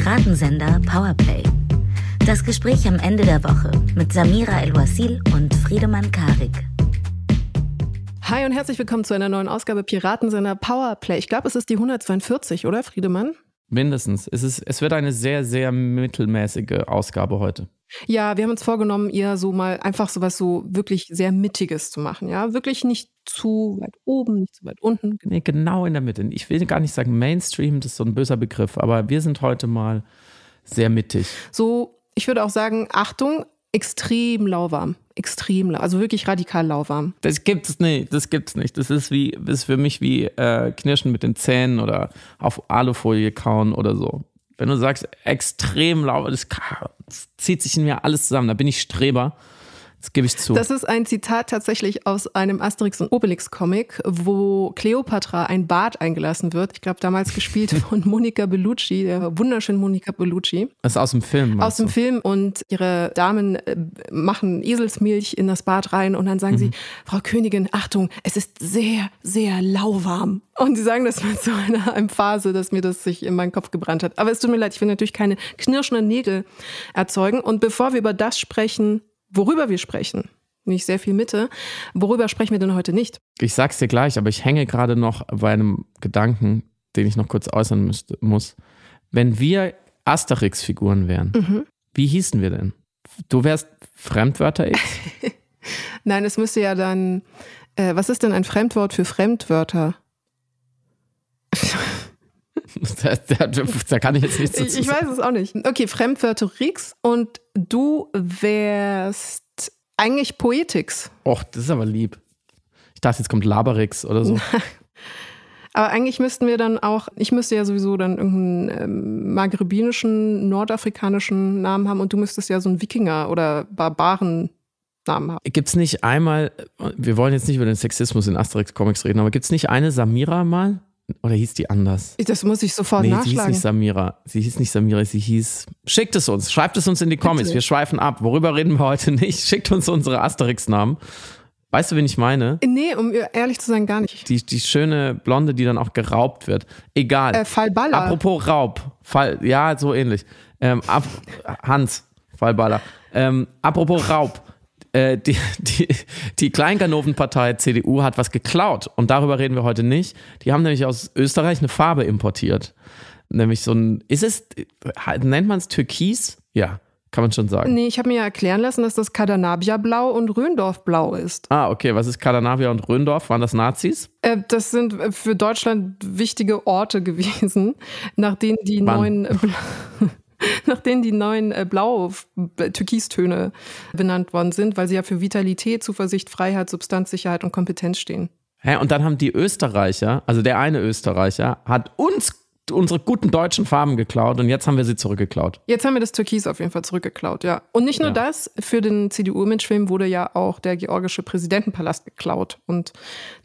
Piratensender Powerplay. Das Gespräch am Ende der Woche mit Samira El-Wasil und Friedemann Karik. Hi und herzlich willkommen zu einer neuen Ausgabe Piratensender Powerplay. Ich glaube, es ist die 142, oder Friedemann? Mindestens. Es, ist, es wird eine sehr, sehr mittelmäßige Ausgabe heute. Ja, wir haben uns vorgenommen, eher so mal einfach so was so wirklich sehr Mittiges zu machen. Ja, wirklich nicht zu weit oben, nicht zu weit unten. Nee, genau in der Mitte. Ich will gar nicht sagen Mainstream, das ist so ein böser Begriff, aber wir sind heute mal sehr mittig. So, ich würde auch sagen, Achtung, extrem lauwarm. Extrem lauwarm. Also wirklich radikal lauwarm. Das gibt's nicht. Das gibt's nicht. Das ist wie, das ist für mich wie äh, Knirschen mit den Zähnen oder auf Alufolie kauen oder so. Wenn du sagst, extrem lauwarm, das, das zieht sich in mir alles zusammen. Da bin ich Streber. Das gebe ich zu. Das ist ein Zitat tatsächlich aus einem Asterix und Obelix Comic, wo Cleopatra ein Bad eingelassen wird. Ich glaube, damals gespielt von Monica Bellucci, der wunderschönen Monica Bellucci. Das ist aus dem Film. Aus dem Film und ihre Damen äh, machen Eselsmilch in das Bad rein und dann sagen mhm. sie, Frau Königin, Achtung, es ist sehr, sehr lauwarm. Und sie sagen das mit so einer Emphase, dass mir das sich in meinen Kopf gebrannt hat. Aber es tut mir leid, ich will natürlich keine knirschenden Nägel erzeugen. Und bevor wir über das sprechen, worüber wir sprechen, nicht sehr viel Mitte. Worüber sprechen wir denn heute nicht? Ich sag's dir gleich, aber ich hänge gerade noch bei einem Gedanken, den ich noch kurz äußern müsste, muss. Wenn wir Asterix-Figuren wären, mhm. wie hießen wir denn? Du wärst Fremdwörter X? Nein, es müsste ja dann. Äh, was ist denn ein Fremdwort für Fremdwörter? da, da, da, kann ich jetzt nichts dazu Ich weiß es auch nicht. Okay, Fremdwörter Rix und du wärst eigentlich Poetix. Och, das ist aber lieb. Ich dachte, jetzt kommt Laberix oder so. aber eigentlich müssten wir dann auch, ich müsste ja sowieso dann irgendeinen ähm, maghrebinischen, nordafrikanischen Namen haben und du müsstest ja so einen Wikinger oder Barbaren Namen haben. Gibt es nicht einmal, wir wollen jetzt nicht über den Sexismus in Asterix-Comics reden, aber gibt es nicht eine Samira mal? Oder hieß die anders? Das muss ich sofort nee, nachschlagen. Sie hieß nicht Samira. Sie hieß nicht Samira, sie hieß. Schickt es uns, schreibt es uns in die Comments. Wir schweifen ab. Worüber reden wir heute nicht? Schickt uns unsere Asterix-Namen. Weißt du, wen ich meine? Nee, um ehrlich zu sein, gar nicht. Die, die schöne Blonde, die dann auch geraubt wird. Egal. Äh, Fallballer. Apropos Raub. Fall, ja, so ähnlich. Ähm, ab, Hans, Fallballer. Ähm, apropos Raub. Äh, die, die, die Kleinganovenpartei CDU hat was geklaut und darüber reden wir heute nicht. Die haben nämlich aus Österreich eine Farbe importiert. Nämlich so ein, ist es, nennt man es Türkis? Ja, kann man schon sagen. Nee, ich habe mir erklären lassen, dass das Kadanabia-Blau und Röndorf-Blau ist. Ah, okay. Was ist Kadanabia und Röndorf? Waren das Nazis? Äh, das sind für Deutschland wichtige Orte gewesen, nach denen die Wann? neuen. nach denen die neuen äh, Blau-Türkistöne benannt worden sind, weil sie ja für Vitalität, Zuversicht, Freiheit, Substanzsicherheit und Kompetenz stehen. Hä, und dann haben die Österreicher, also der eine Österreicher, hat uns unsere guten deutschen Farben geklaut und jetzt haben wir sie zurückgeklaut. Jetzt haben wir das Türkis auf jeden Fall zurückgeklaut, ja. Und nicht nur ja. das, für den CDU-Imagefilm wurde ja auch der georgische Präsidentenpalast geklaut und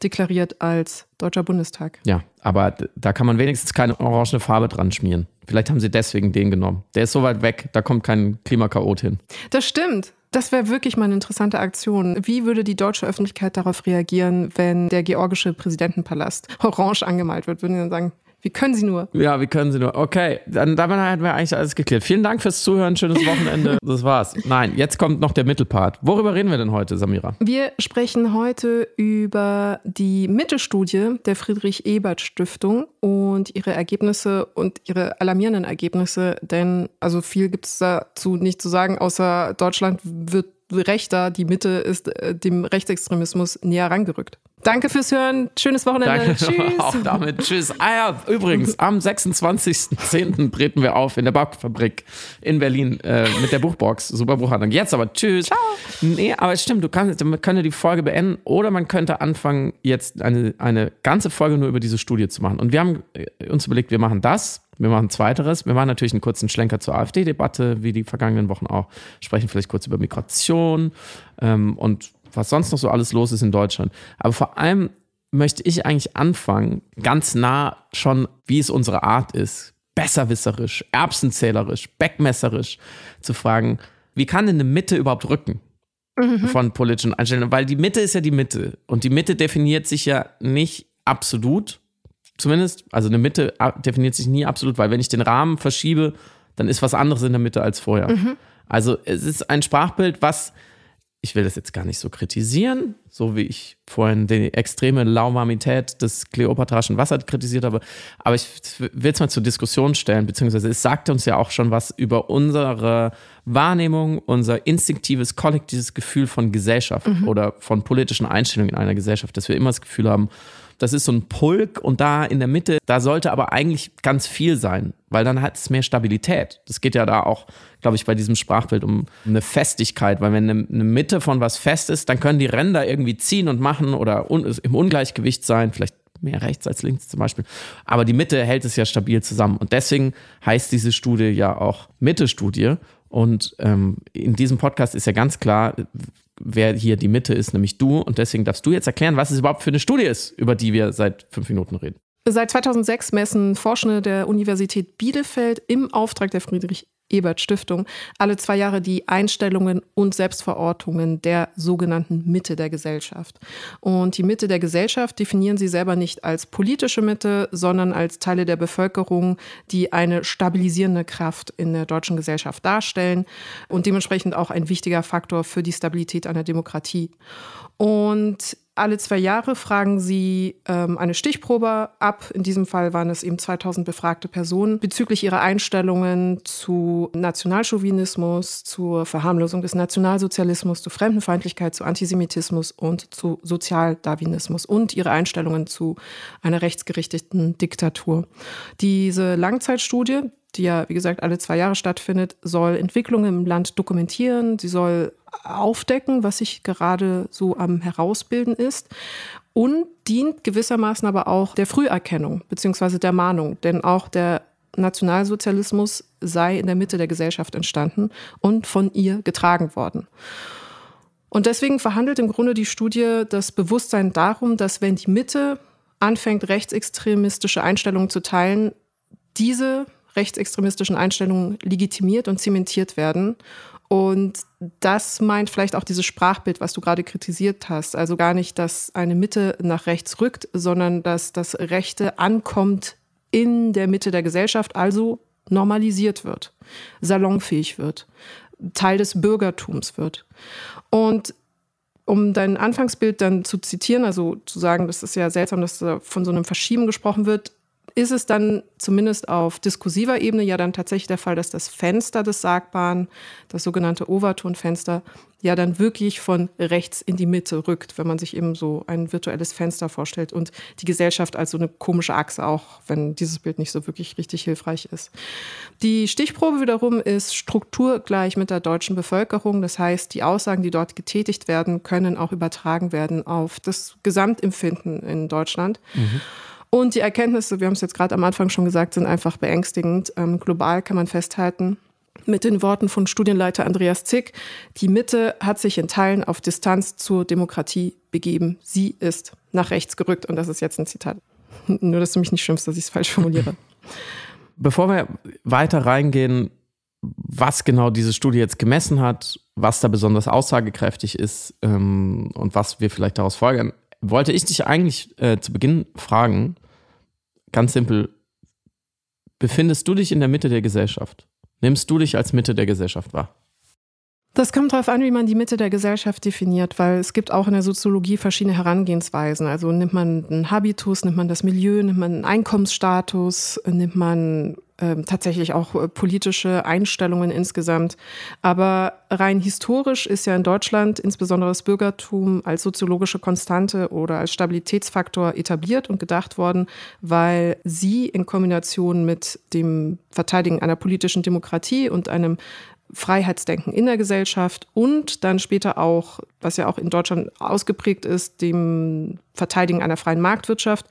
deklariert als Deutscher Bundestag. Ja, aber da kann man wenigstens keine orange Farbe dran schmieren. Vielleicht haben sie deswegen den genommen. Der ist so weit weg, da kommt kein Klimakaot hin. Das stimmt. Das wäre wirklich mal eine interessante Aktion. Wie würde die deutsche Öffentlichkeit darauf reagieren, wenn der georgische Präsidentenpalast orange angemalt wird? Würden die dann sagen, wie können Sie nur? Ja, wie können Sie nur? Okay, dann damit hätten wir eigentlich alles geklärt. Vielen Dank fürs Zuhören, schönes Wochenende. Das war's. Nein, jetzt kommt noch der Mittelpart. Worüber reden wir denn heute, Samira? Wir sprechen heute über die Mittelstudie der Friedrich-Ebert-Stiftung und ihre Ergebnisse und ihre alarmierenden Ergebnisse. Denn also viel gibt es dazu nicht zu sagen, außer Deutschland wird rechter, die Mitte ist äh, dem Rechtsextremismus näher rangerückt. Danke fürs Hören. Schönes Wochenende. Danke. Tschüss. Auch damit. Tschüss. Ah ja, übrigens, am 26.10. treten wir auf in der Backfabrik in Berlin äh, mit der Buchbox. Super Buchhandlung. Jetzt aber tschüss. Ciao. Nee, aber es stimmt, du kannst, man könnte die Folge beenden oder man könnte anfangen, jetzt eine, eine ganze Folge nur über diese Studie zu machen. Und wir haben äh, uns überlegt, wir machen das. Wir machen zweiteres. Wir machen natürlich einen kurzen Schlenker zur AfD-Debatte, wie die vergangenen Wochen auch. Sprechen vielleicht kurz über Migration ähm, und was sonst noch so alles los ist in Deutschland. Aber vor allem möchte ich eigentlich anfangen, ganz nah schon, wie es unsere Art ist, besserwisserisch, erbsenzählerisch, beckmesserisch zu fragen, wie kann denn eine Mitte überhaupt rücken? Mhm. Von politischen Einstellungen, weil die Mitte ist ja die Mitte und die Mitte definiert sich ja nicht absolut, zumindest, also eine Mitte definiert sich nie absolut, weil wenn ich den Rahmen verschiebe, dann ist was anderes in der Mitte als vorher. Mhm. Also es ist ein Sprachbild, was ich will das jetzt gar nicht so kritisieren, so wie ich vorhin die extreme Laumamität des kleopatraschen Wassers kritisiert habe, aber ich will es mal zur Diskussion stellen, beziehungsweise es sagt uns ja auch schon was über unsere Wahrnehmung, unser instinktives, kollektives Gefühl von Gesellschaft mhm. oder von politischen Einstellungen in einer Gesellschaft, dass wir immer das Gefühl haben, das ist so ein Pulk und da in der Mitte, da sollte aber eigentlich ganz viel sein, weil dann hat es mehr Stabilität. Das geht ja da auch, glaube ich, bei diesem Sprachbild um eine Festigkeit, weil wenn eine, Mitte von was fest ist, dann können die Ränder irgendwie ziehen und machen oder im Ungleichgewicht sein, vielleicht mehr rechts als links zum Beispiel. Aber die Mitte hält es ja stabil zusammen. Und deswegen heißt diese Studie ja auch Mitte-Studie. Und ähm, in diesem Podcast ist ja ganz klar, wer hier die Mitte ist, nämlich du. Und deswegen darfst du jetzt erklären, was es überhaupt für eine Studie ist, über die wir seit fünf Minuten reden. Seit 2006 messen Forschende der Universität Bielefeld im Auftrag der Friedrich Ebert Stiftung alle zwei Jahre die Einstellungen und Selbstverortungen der sogenannten Mitte der Gesellschaft. Und die Mitte der Gesellschaft definieren sie selber nicht als politische Mitte, sondern als Teile der Bevölkerung, die eine stabilisierende Kraft in der deutschen Gesellschaft darstellen und dementsprechend auch ein wichtiger Faktor für die Stabilität einer Demokratie. Und alle zwei Jahre fragen sie ähm, eine Stichprobe ab. In diesem Fall waren es eben 2000 befragte Personen bezüglich ihrer Einstellungen zu Nationalchauvinismus, zur Verharmlosung des Nationalsozialismus, zu Fremdenfeindlichkeit, zu Antisemitismus und zu Sozialdarwinismus und ihre Einstellungen zu einer rechtsgerichteten Diktatur. Diese Langzeitstudie, die ja, wie gesagt, alle zwei Jahre stattfindet, soll Entwicklungen im Land dokumentieren. Sie soll aufdecken, was sich gerade so am Herausbilden ist und dient gewissermaßen aber auch der Früherkennung bzw. der Mahnung, denn auch der Nationalsozialismus sei in der Mitte der Gesellschaft entstanden und von ihr getragen worden. Und deswegen verhandelt im Grunde die Studie das Bewusstsein darum, dass wenn die Mitte anfängt, rechtsextremistische Einstellungen zu teilen, diese rechtsextremistischen Einstellungen legitimiert und zementiert werden und das meint vielleicht auch dieses Sprachbild, was du gerade kritisiert hast. Also gar nicht, dass eine Mitte nach rechts rückt, sondern dass das Rechte ankommt in der Mitte der Gesellschaft, also normalisiert wird, salonfähig wird, Teil des Bürgertums wird. Und um dein Anfangsbild dann zu zitieren, also zu sagen, das ist ja seltsam, dass da von so einem Verschieben gesprochen wird, ist es dann zumindest auf diskursiver Ebene ja dann tatsächlich der Fall, dass das Fenster des Sagbaren, das sogenannte Overtonfenster, ja dann wirklich von rechts in die Mitte rückt, wenn man sich eben so ein virtuelles Fenster vorstellt und die Gesellschaft als so eine komische Achse, auch wenn dieses Bild nicht so wirklich richtig hilfreich ist. Die Stichprobe wiederum ist strukturgleich mit der deutschen Bevölkerung. Das heißt, die Aussagen, die dort getätigt werden, können auch übertragen werden auf das Gesamtempfinden in Deutschland. Mhm. Und die Erkenntnisse, wir haben es jetzt gerade am Anfang schon gesagt, sind einfach beängstigend. Ähm, global kann man festhalten, mit den Worten von Studienleiter Andreas Zick, die Mitte hat sich in Teilen auf Distanz zur Demokratie begeben. Sie ist nach rechts gerückt. Und das ist jetzt ein Zitat. Nur, dass du mich nicht schimpfst, dass ich es falsch formuliere. Bevor wir weiter reingehen, was genau diese Studie jetzt gemessen hat, was da besonders aussagekräftig ist ähm, und was wir vielleicht daraus folgern, wollte ich dich eigentlich äh, zu Beginn fragen, Ganz simpel. Befindest du dich in der Mitte der Gesellschaft? Nimmst du dich als Mitte der Gesellschaft wahr? Das kommt darauf an, wie man die Mitte der Gesellschaft definiert, weil es gibt auch in der Soziologie verschiedene Herangehensweisen. Also nimmt man einen Habitus, nimmt man das Milieu, nimmt man einen Einkommensstatus, nimmt man ähm, tatsächlich auch äh, politische Einstellungen insgesamt. Aber rein historisch ist ja in Deutschland insbesondere das Bürgertum als soziologische Konstante oder als Stabilitätsfaktor etabliert und gedacht worden, weil sie in Kombination mit dem Verteidigen einer politischen Demokratie und einem Freiheitsdenken in der Gesellschaft und dann später auch, was ja auch in Deutschland ausgeprägt ist, dem Verteidigen einer freien Marktwirtschaft,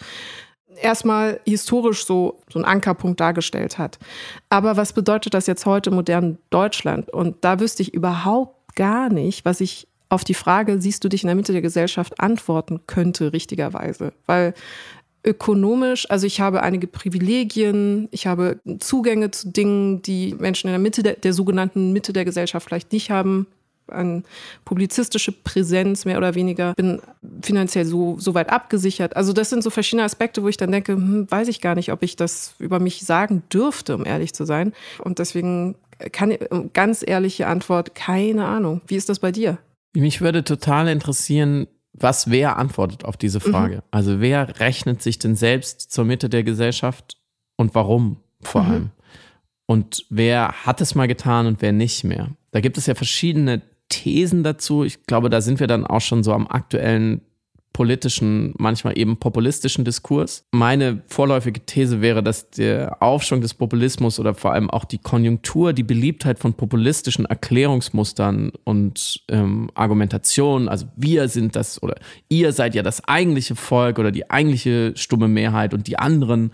erstmal historisch so, so einen Ankerpunkt dargestellt hat. Aber was bedeutet das jetzt heute im modernen Deutschland? Und da wüsste ich überhaupt gar nicht, was ich auf die Frage, siehst du dich in der Mitte der Gesellschaft, antworten könnte, richtigerweise. Weil ökonomisch, also ich habe einige Privilegien, ich habe Zugänge zu Dingen, die Menschen in der Mitte der, der sogenannten Mitte der Gesellschaft vielleicht nicht haben. an publizistische Präsenz mehr oder weniger, bin finanziell so, so weit abgesichert. Also das sind so verschiedene Aspekte, wo ich dann denke, hm, weiß ich gar nicht, ob ich das über mich sagen dürfte, um ehrlich zu sein. Und deswegen kann ganz ehrliche Antwort, keine Ahnung. Wie ist das bei dir? Mich würde total interessieren, was wer antwortet auf diese Frage. Mhm. Also wer rechnet sich denn selbst zur Mitte der Gesellschaft und warum vor mhm. allem? Und wer hat es mal getan und wer nicht mehr? Da gibt es ja verschiedene Thesen dazu. Ich glaube, da sind wir dann auch schon so am aktuellen politischen, manchmal eben populistischen Diskurs. Meine vorläufige These wäre, dass der Aufschwung des Populismus oder vor allem auch die Konjunktur, die Beliebtheit von populistischen Erklärungsmustern und ähm, Argumentationen, also wir sind das oder ihr seid ja das eigentliche Volk oder die eigentliche stumme Mehrheit und die anderen,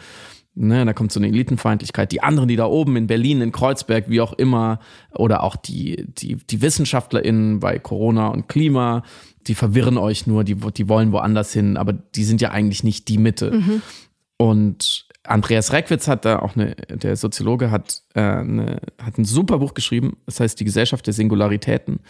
Ne, da kommt so eine Elitenfeindlichkeit. Die anderen, die da oben in Berlin, in Kreuzberg, wie auch immer, oder auch die, die, die WissenschaftlerInnen bei Corona und Klima, die verwirren euch nur, die, die wollen woanders hin, aber die sind ja eigentlich nicht die Mitte. Mhm. Und Andreas Reckwitz hat da auch eine, der Soziologe hat, äh, eine, hat ein super Buch geschrieben, das heißt Die Gesellschaft der Singularitäten,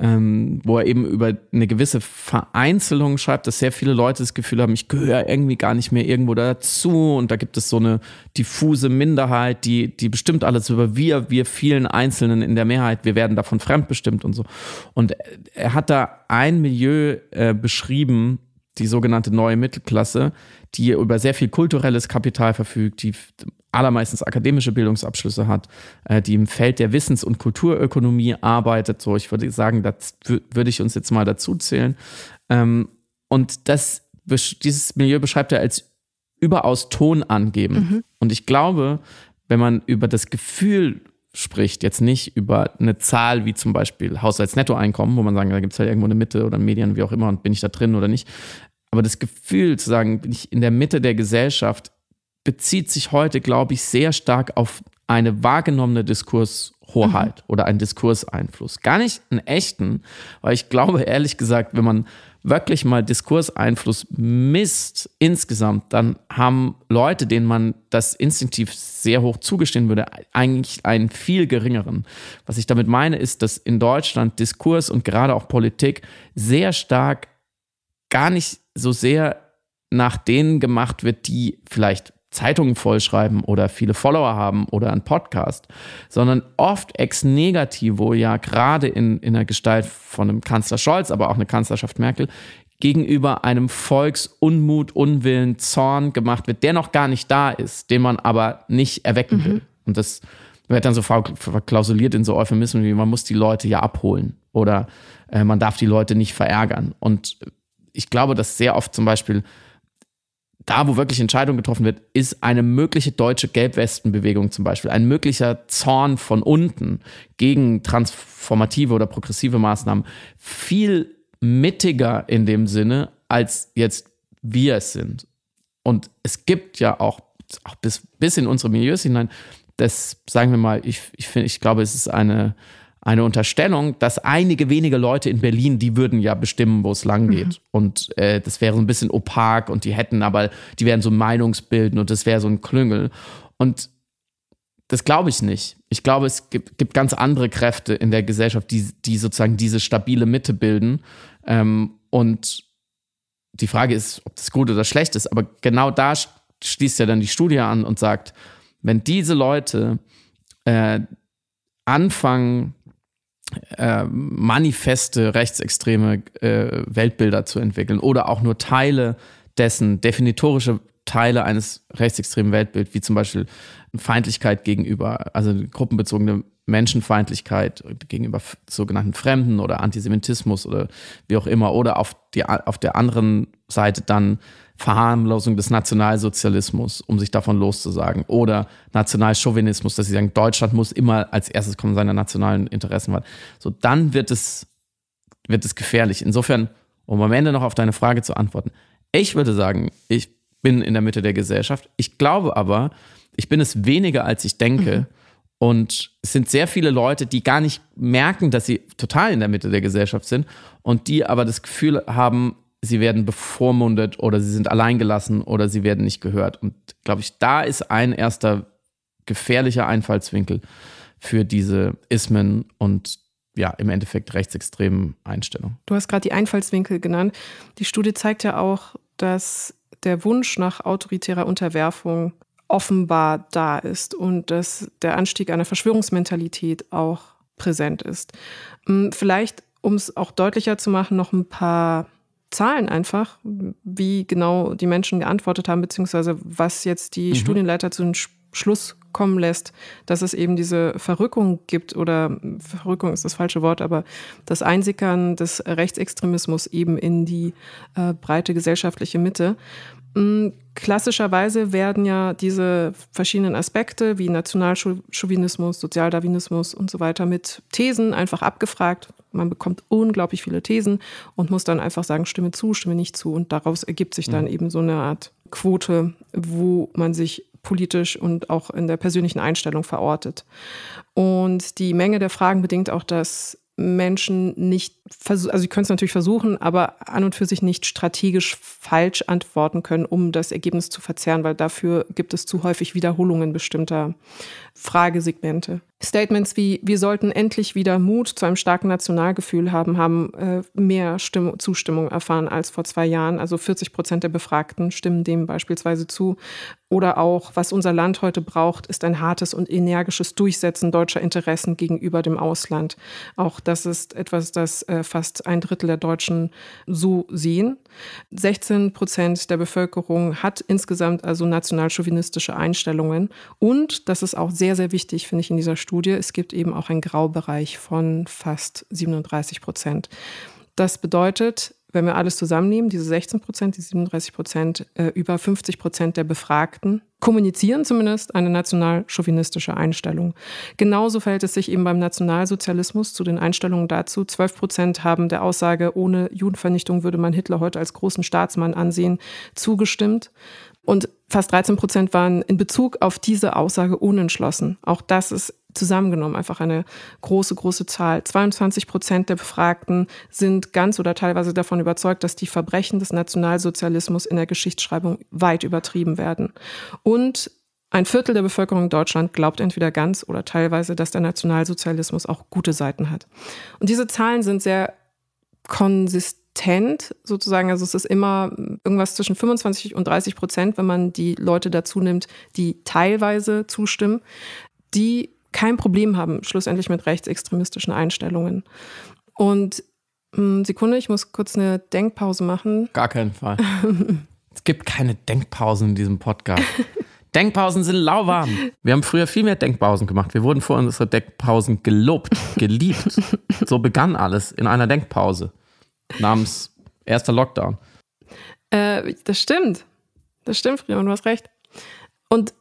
ähm, wo er eben über eine gewisse Vereinzelung schreibt, dass sehr viele Leute das Gefühl haben, ich gehöre irgendwie gar nicht mehr irgendwo dazu und da gibt es so eine diffuse Minderheit, die, die bestimmt alles über wir, wir vielen Einzelnen in der Mehrheit, wir werden davon fremdbestimmt und so. Und er hat da ein Milieu äh, beschrieben, die sogenannte neue Mittelklasse, die über sehr viel kulturelles Kapital verfügt, die allermeistens akademische Bildungsabschlüsse hat, äh, die im Feld der Wissens- und Kulturökonomie arbeitet. So, ich würde sagen, das würde ich uns jetzt mal dazu zählen. Ähm, und das, dieses Milieu beschreibt er als überaus tonangebend. Mhm. Und ich glaube, wenn man über das Gefühl spricht, jetzt nicht über eine Zahl wie zum Beispiel Haushaltsnettoeinkommen, wo man sagen, da gibt es halt irgendwo eine Mitte oder Medien, wie auch immer, und bin ich da drin oder nicht. Aber das Gefühl zu sagen, bin ich in der Mitte der Gesellschaft, bezieht sich heute, glaube ich, sehr stark auf eine wahrgenommene Diskurshoheit mhm. oder einen Diskurseinfluss. Gar nicht einen echten, weil ich glaube, ehrlich gesagt, wenn man wirklich mal Diskurseinfluss misst insgesamt, dann haben Leute, denen man das instinktiv sehr hoch zugestehen würde, eigentlich einen viel geringeren. Was ich damit meine, ist, dass in Deutschland Diskurs und gerade auch Politik sehr stark gar nicht so sehr nach denen gemacht wird, die vielleicht Zeitungen vollschreiben oder viele Follower haben oder einen Podcast, sondern oft ex negativo, ja gerade in, in der Gestalt von einem Kanzler Scholz, aber auch eine Kanzlerschaft Merkel, gegenüber einem Volksunmut, Unwillen, Zorn gemacht wird, der noch gar nicht da ist, den man aber nicht erwecken mhm. will. Und das wird dann so verklausuliert in so Euphemismen wie man muss die Leute ja abholen oder äh, man darf die Leute nicht verärgern. Und ich glaube, dass sehr oft zum Beispiel da, wo wirklich Entscheidung getroffen wird, ist eine mögliche deutsche Gelbwestenbewegung zum Beispiel, ein möglicher Zorn von unten gegen transformative oder progressive Maßnahmen viel mittiger in dem Sinne, als jetzt wir es sind. Und es gibt ja auch, auch bis, bis in unsere Milieus hinein, das, sagen wir mal, ich, ich, find, ich glaube, es ist eine, eine Unterstellung, dass einige wenige Leute in Berlin, die würden ja bestimmen, wo es lang geht. Mhm. Und äh, das wäre so ein bisschen opak und die hätten aber, die wären so Meinungsbilden und das wäre so ein Klüngel. Und das glaube ich nicht. Ich glaube, es gibt, gibt, ganz andere Kräfte in der Gesellschaft, die, die sozusagen diese stabile Mitte bilden. Ähm, und die Frage ist, ob das gut oder schlecht ist. Aber genau da schließt ja dann die Studie an und sagt, wenn diese Leute äh, anfangen, äh, manifeste rechtsextreme äh, Weltbilder zu entwickeln oder auch nur Teile dessen, definitorische Teile eines rechtsextremen Weltbilds, wie zum Beispiel Feindlichkeit gegenüber, also gruppenbezogene Menschenfeindlichkeit gegenüber sogenannten Fremden oder Antisemitismus oder wie auch immer, oder auf, die, auf der anderen Seite dann Verharmlosung des Nationalsozialismus, um sich davon loszusagen, oder Nationalchauvinismus, dass sie sagen, Deutschland muss immer als erstes kommen, seine nationalen Interessen wahren. So, dann wird es, wird es gefährlich. Insofern, um am Ende noch auf deine Frage zu antworten, ich würde sagen, ich bin in der Mitte der Gesellschaft. Ich glaube aber, ich bin es weniger, als ich denke. Mhm. Und es sind sehr viele Leute, die gar nicht merken, dass sie total in der Mitte der Gesellschaft sind und die aber das Gefühl haben, sie werden bevormundet oder sie sind alleingelassen oder sie werden nicht gehört. Und glaube ich, da ist ein erster gefährlicher Einfallswinkel für diese Ismen und ja, im Endeffekt rechtsextremen Einstellungen. Du hast gerade die Einfallswinkel genannt. Die Studie zeigt ja auch, dass der Wunsch nach autoritärer Unterwerfung offenbar da ist und dass der Anstieg einer Verschwörungsmentalität auch präsent ist. Hm, vielleicht, um es auch deutlicher zu machen, noch ein paar Zahlen einfach, wie genau die Menschen geantwortet haben, beziehungsweise was jetzt die mhm. Studienleiter zu einem Schluss kommen lässt, dass es eben diese Verrückung gibt oder Verrückung ist das falsche Wort, aber das Einsickern des Rechtsextremismus eben in die äh, breite gesellschaftliche Mitte. Hm, klassischerweise werden ja diese verschiedenen Aspekte wie Nationalchauvinismus, Sozialdarwinismus und so weiter mit Thesen einfach abgefragt. Man bekommt unglaublich viele Thesen und muss dann einfach sagen, stimme zu, stimme nicht zu. Und daraus ergibt sich dann eben so eine Art Quote, wo man sich politisch und auch in der persönlichen Einstellung verortet. Und die Menge der Fragen bedingt auch, dass Menschen nicht, also sie können es natürlich versuchen, aber an und für sich nicht strategisch falsch antworten können, um das Ergebnis zu verzerren, weil dafür gibt es zu häufig Wiederholungen bestimmter Fragesegmente. Statements wie wir sollten endlich wieder Mut zu einem starken Nationalgefühl haben, haben äh, mehr Stimm Zustimmung erfahren als vor zwei Jahren. Also 40 Prozent der Befragten stimmen dem beispielsweise zu. Oder auch, was unser Land heute braucht, ist ein hartes und energisches Durchsetzen deutscher Interessen gegenüber dem Ausland. Auch das ist etwas, das äh, fast ein Drittel der Deutschen so sehen. 16 Prozent der Bevölkerung hat insgesamt also nationalchauvinistische Einstellungen. Und das ist auch sehr, sehr wichtig, finde ich, in dieser Studie. Es gibt eben auch einen Graubereich von fast 37 Prozent. Das bedeutet, wenn wir alles zusammennehmen, diese 16 Prozent, die 37 Prozent, äh, über 50 Prozent der Befragten kommunizieren zumindest eine national-chauvinistische Einstellung. Genauso verhält es sich eben beim Nationalsozialismus zu den Einstellungen dazu. 12 Prozent haben der Aussage, ohne Judenvernichtung würde man Hitler heute als großen Staatsmann ansehen, zugestimmt. Und fast 13 Prozent waren in Bezug auf diese Aussage unentschlossen. Auch das ist zusammengenommen einfach eine große, große Zahl. 22 Prozent der Befragten sind ganz oder teilweise davon überzeugt, dass die Verbrechen des Nationalsozialismus in der Geschichtsschreibung weit übertrieben werden. Und ein Viertel der Bevölkerung in Deutschland glaubt entweder ganz oder teilweise, dass der Nationalsozialismus auch gute Seiten hat. Und diese Zahlen sind sehr konsistent sozusagen. Also es ist immer irgendwas zwischen 25 und 30 Prozent, wenn man die Leute dazu nimmt, die teilweise zustimmen. Die kein Problem haben, schlussendlich mit rechtsextremistischen Einstellungen. Und hm, Sekunde, ich muss kurz eine Denkpause machen. Gar keinen Fall. es gibt keine Denkpausen in diesem Podcast. Denkpausen sind lauwarm. Wir haben früher viel mehr Denkpausen gemacht. Wir wurden vor unsere Denkpausen gelobt, geliebt. so begann alles in einer Denkpause namens erster Lockdown. Äh, das stimmt. Das stimmt, Friedemann, du hast recht. Und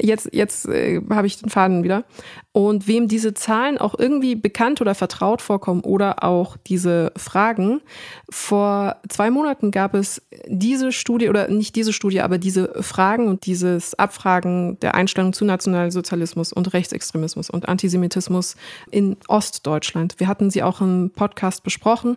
jetzt, jetzt äh, habe ich den Faden wieder. Und wem diese Zahlen auch irgendwie bekannt oder vertraut vorkommen oder auch diese Fragen, vor zwei Monaten gab es diese Studie oder nicht diese Studie, aber diese Fragen und dieses Abfragen der Einstellung zu Nationalsozialismus und Rechtsextremismus und Antisemitismus in Ostdeutschland. Wir hatten sie auch im Podcast besprochen.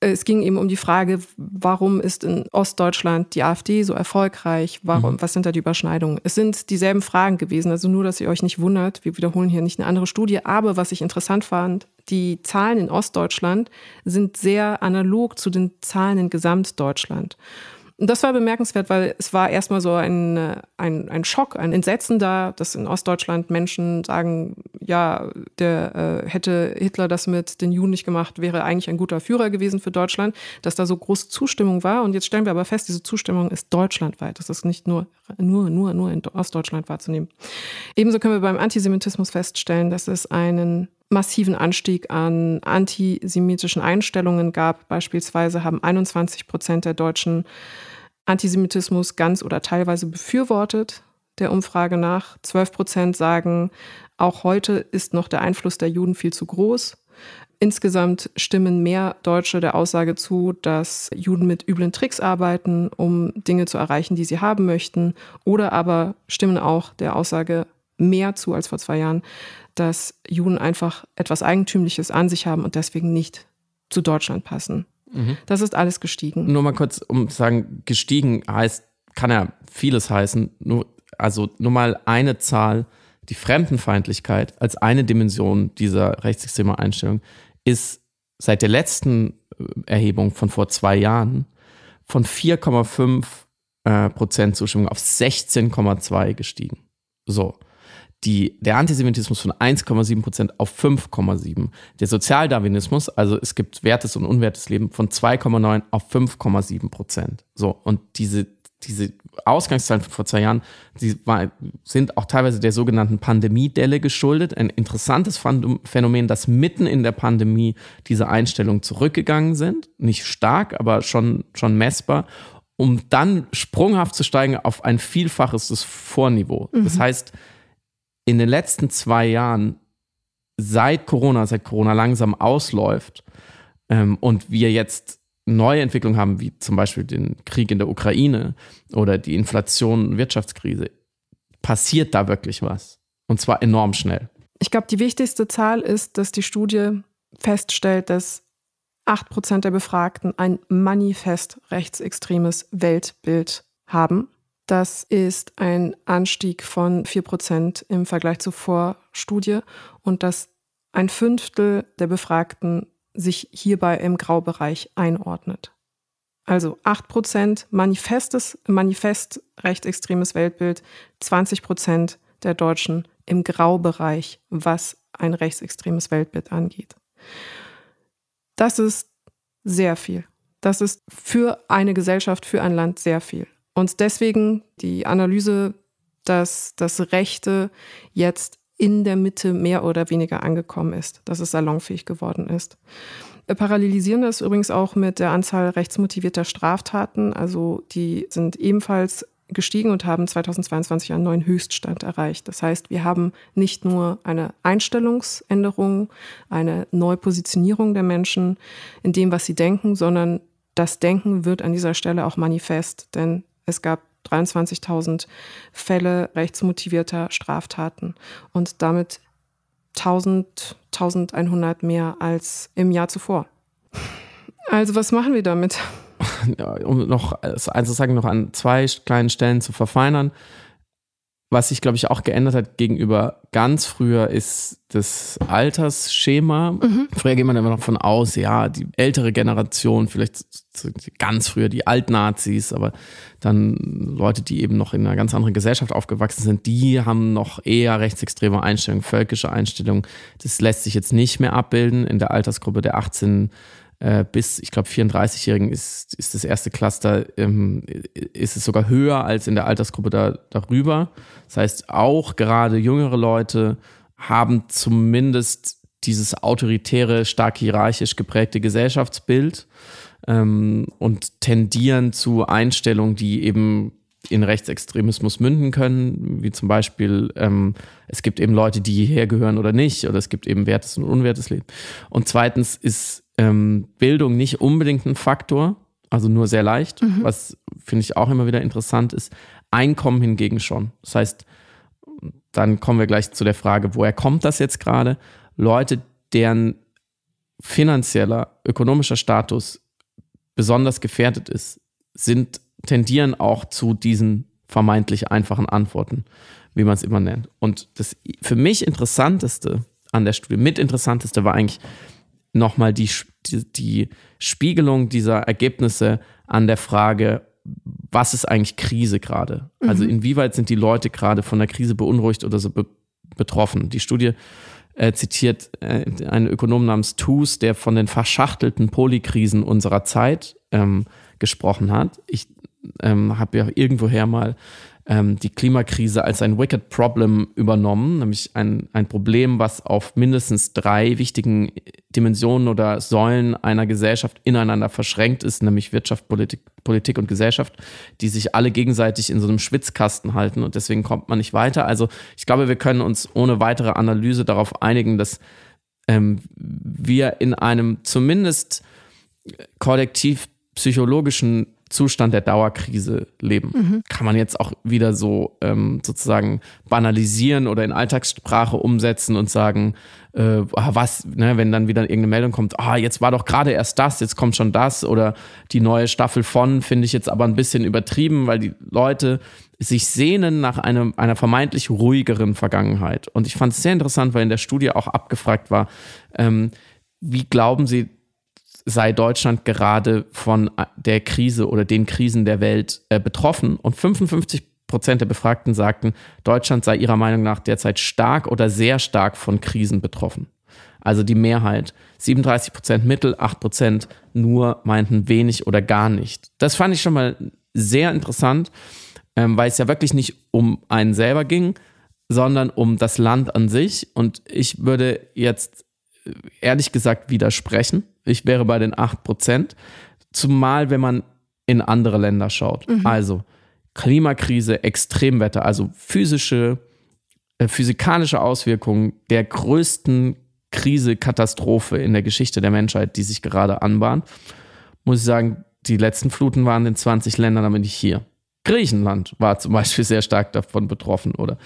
Es ging eben um die Frage, warum ist in Ostdeutschland die AfD so erfolgreich? Warum, mhm. was sind da die Überschneidungen? Es sind dieselben Fragen gewesen, also nur, dass ihr euch nicht wundert. Wir wiederholen hier nicht eine andere Studie. Aber was ich interessant fand, die Zahlen in Ostdeutschland sind sehr analog zu den Zahlen in Gesamtdeutschland. Und das war bemerkenswert, weil es war erstmal so ein, äh, ein, ein Schock, ein Entsetzen da, dass in Ostdeutschland Menschen sagen, ja, der äh, hätte Hitler das mit den Juden nicht gemacht, wäre eigentlich ein guter Führer gewesen für Deutschland, dass da so große Zustimmung war. Und jetzt stellen wir aber fest, diese Zustimmung ist deutschlandweit. Das ist nicht nur, nur, nur, nur in Ostdeutschland wahrzunehmen. Ebenso können wir beim Antisemitismus feststellen, dass es einen massiven Anstieg an antisemitischen Einstellungen gab. Beispielsweise haben 21 Prozent der Deutschen Antisemitismus ganz oder teilweise befürwortet, der Umfrage nach. 12 Prozent sagen, auch heute ist noch der Einfluss der Juden viel zu groß. Insgesamt stimmen mehr Deutsche der Aussage zu, dass Juden mit üblen Tricks arbeiten, um Dinge zu erreichen, die sie haben möchten. Oder aber stimmen auch der Aussage mehr zu als vor zwei Jahren, dass Juden einfach etwas Eigentümliches an sich haben und deswegen nicht zu Deutschland passen. Mhm. Das ist alles gestiegen. Nur mal kurz, um zu sagen, gestiegen heißt, kann ja vieles heißen. Nur, also nur mal eine Zahl. die Fremdenfeindlichkeit als eine Dimension dieser rechtsextremen Einstellung ist seit der letzten äh, Erhebung von vor zwei Jahren von 4,5 äh, Prozent Zustimmung auf 16,2 gestiegen. So. Die, der Antisemitismus von 1,7 Prozent auf 5,7. Der Sozialdarwinismus, also es gibt wertes und unwertes Leben, von 2,9 auf 5,7 Prozent. So. Und diese diese Ausgangszahlen von vor zwei Jahren, die war, sind auch teilweise der sogenannten Pandemiedelle geschuldet. Ein interessantes Phänomen, dass mitten in der Pandemie diese Einstellungen zurückgegangen sind. Nicht stark, aber schon, schon messbar, um dann sprunghaft zu steigen auf ein Vielfaches des Vorniveau. Mhm. Das heißt, in den letzten zwei Jahren, seit Corona, seit Corona langsam ausläuft ähm, und wir jetzt neue Entwicklungen haben, wie zum Beispiel den Krieg in der Ukraine oder die Inflation Wirtschaftskrise, passiert da wirklich was. Und zwar enorm schnell. Ich glaube, die wichtigste Zahl ist, dass die Studie feststellt, dass 8% der Befragten ein manifest rechtsextremes Weltbild haben. Das ist ein Anstieg von 4% im Vergleich zur Vorstudie und dass ein Fünftel der Befragten sich hierbei im Graubereich einordnet. Also 8% manifestes, manifest rechtsextremes Weltbild, 20% der Deutschen im Graubereich, was ein rechtsextremes Weltbild angeht. Das ist sehr viel. Das ist für eine Gesellschaft, für ein Land sehr viel. Und deswegen die Analyse, dass das Rechte jetzt in der Mitte mehr oder weniger angekommen ist, dass es salonfähig geworden ist. Wir parallelisieren das übrigens auch mit der Anzahl rechtsmotivierter Straftaten. Also die sind ebenfalls gestiegen und haben 2022 einen neuen Höchststand erreicht. Das heißt, wir haben nicht nur eine Einstellungsänderung, eine Neupositionierung der Menschen in dem, was sie denken, sondern das Denken wird an dieser Stelle auch manifest, denn es gab 23.000 Fälle rechtsmotivierter Straftaten und damit 1000, 1100 mehr als im Jahr zuvor. Also was machen wir damit? Ja, um noch also sagen, noch an zwei kleinen Stellen zu verfeinern. Was sich, glaube ich, auch geändert hat gegenüber ganz früher, ist das Altersschema. Mhm. Früher geht man immer noch von aus, ja, die ältere Generation, vielleicht ganz früher die Altnazis, aber dann Leute, die eben noch in einer ganz anderen Gesellschaft aufgewachsen sind, die haben noch eher rechtsextreme Einstellungen, völkische Einstellungen. Das lässt sich jetzt nicht mehr abbilden in der Altersgruppe der 18 äh, bis, ich glaube, 34-Jährigen ist, ist das erste Cluster, ähm, ist es sogar höher als in der Altersgruppe da, darüber. Das heißt, auch gerade jüngere Leute haben zumindest dieses autoritäre, stark hierarchisch geprägte Gesellschaftsbild ähm, und tendieren zu Einstellungen, die eben in Rechtsextremismus münden können, wie zum Beispiel, ähm, es gibt eben Leute, die hierher gehören oder nicht, oder es gibt eben wertes und unwertes Leben. Und zweitens ist ähm, Bildung nicht unbedingt ein Faktor, also nur sehr leicht, mhm. was finde ich auch immer wieder interessant ist. Einkommen hingegen schon. Das heißt, dann kommen wir gleich zu der Frage, woher kommt das jetzt gerade? Leute, deren finanzieller, ökonomischer Status besonders gefährdet ist, sind, tendieren auch zu diesen vermeintlich einfachen Antworten, wie man es immer nennt. Und das für mich interessanteste an der Studie, mit interessanteste war eigentlich, nochmal die, die, die Spiegelung dieser Ergebnisse an der Frage, was ist eigentlich Krise gerade? Also mhm. Also inwieweit sind die Leute gerade von der Krise beunruhigt oder so be betroffen? Die Studie äh, zitiert äh, einen Ökonom namens Toos, der von den verschachtelten Polykrisen unserer Zeit ähm, gesprochen hat. Ich ähm, habe ja irgendwoher mal ähm, die Klimakrise als ein Wicked Problem übernommen, nämlich ein, ein Problem, was auf mindestens drei wichtigen Dimensionen oder Säulen einer Gesellschaft ineinander verschränkt ist, nämlich Wirtschaft, Politik, Politik und Gesellschaft, die sich alle gegenseitig in so einem Schwitzkasten halten und deswegen kommt man nicht weiter. Also ich glaube, wir können uns ohne weitere Analyse darauf einigen, dass ähm, wir in einem zumindest kollektiv psychologischen Zustand der Dauerkrise leben. Mhm. Kann man jetzt auch wieder so ähm, sozusagen banalisieren oder in Alltagssprache umsetzen und sagen, äh, ah, was, ne, wenn dann wieder irgendeine Meldung kommt, ah, jetzt war doch gerade erst das, jetzt kommt schon das oder die neue Staffel von, finde ich jetzt aber ein bisschen übertrieben, weil die Leute sich sehnen nach einem, einer vermeintlich ruhigeren Vergangenheit. Und ich fand es sehr interessant, weil in der Studie auch abgefragt war, ähm, wie glauben Sie, sei Deutschland gerade von der Krise oder den Krisen der Welt äh, betroffen? Und 55 Prozent der Befragten sagten, Deutschland sei ihrer Meinung nach derzeit stark oder sehr stark von Krisen betroffen. Also die Mehrheit. 37 Prozent mittel, 8 Prozent nur meinten wenig oder gar nicht. Das fand ich schon mal sehr interessant, ähm, weil es ja wirklich nicht um einen selber ging, sondern um das Land an sich. Und ich würde jetzt ehrlich gesagt widersprechen. Ich wäre bei den 8 Prozent. Zumal, wenn man in andere Länder schaut. Mhm. Also Klimakrise, Extremwetter, also physische, äh, physikalische Auswirkungen der größten Krise, Katastrophe in der Geschichte der Menschheit, die sich gerade anbahnt, muss ich sagen, die letzten Fluten waren in 20 Ländern, aber nicht hier. Griechenland war zum Beispiel sehr stark davon betroffen oder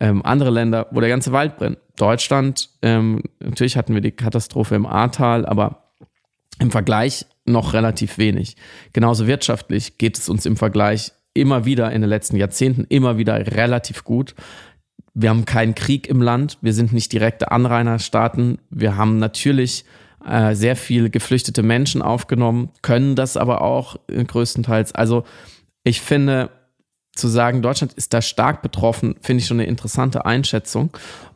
ähm, andere Länder, wo der ganze Wald brennt. Deutschland, ähm, natürlich hatten wir die Katastrophe im Ahrtal, aber im Vergleich noch relativ wenig. Genauso wirtschaftlich geht es uns im Vergleich immer wieder in den letzten Jahrzehnten immer wieder relativ gut. Wir haben keinen Krieg im Land, wir sind nicht direkte Anrainerstaaten. Wir haben natürlich äh, sehr viele geflüchtete Menschen aufgenommen, können das aber auch größtenteils. Also ich finde, zu sagen, Deutschland ist da stark betroffen, finde ich schon eine interessante Einschätzung.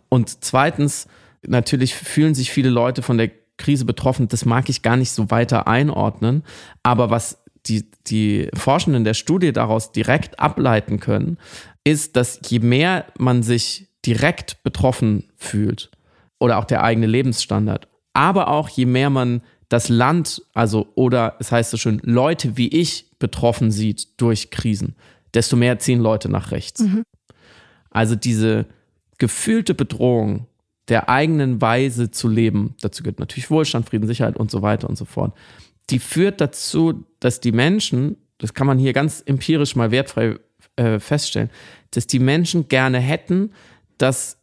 Und zweitens, natürlich fühlen sich viele Leute von der Krise betroffen. Das mag ich gar nicht so weiter einordnen. Aber was die, die Forschenden der Studie daraus direkt ableiten können, ist, dass je mehr man sich direkt betroffen fühlt oder auch der eigene Lebensstandard, aber auch je mehr man das Land, also oder es heißt so schön, Leute wie ich betroffen sieht durch Krisen, desto mehr ziehen Leute nach rechts. Mhm. Also diese gefühlte Bedrohung der eigenen Weise zu leben, dazu gehört natürlich Wohlstand, Frieden, Sicherheit und so weiter und so fort, die führt dazu, dass die Menschen, das kann man hier ganz empirisch mal wertfrei äh, feststellen, dass die Menschen gerne hätten, dass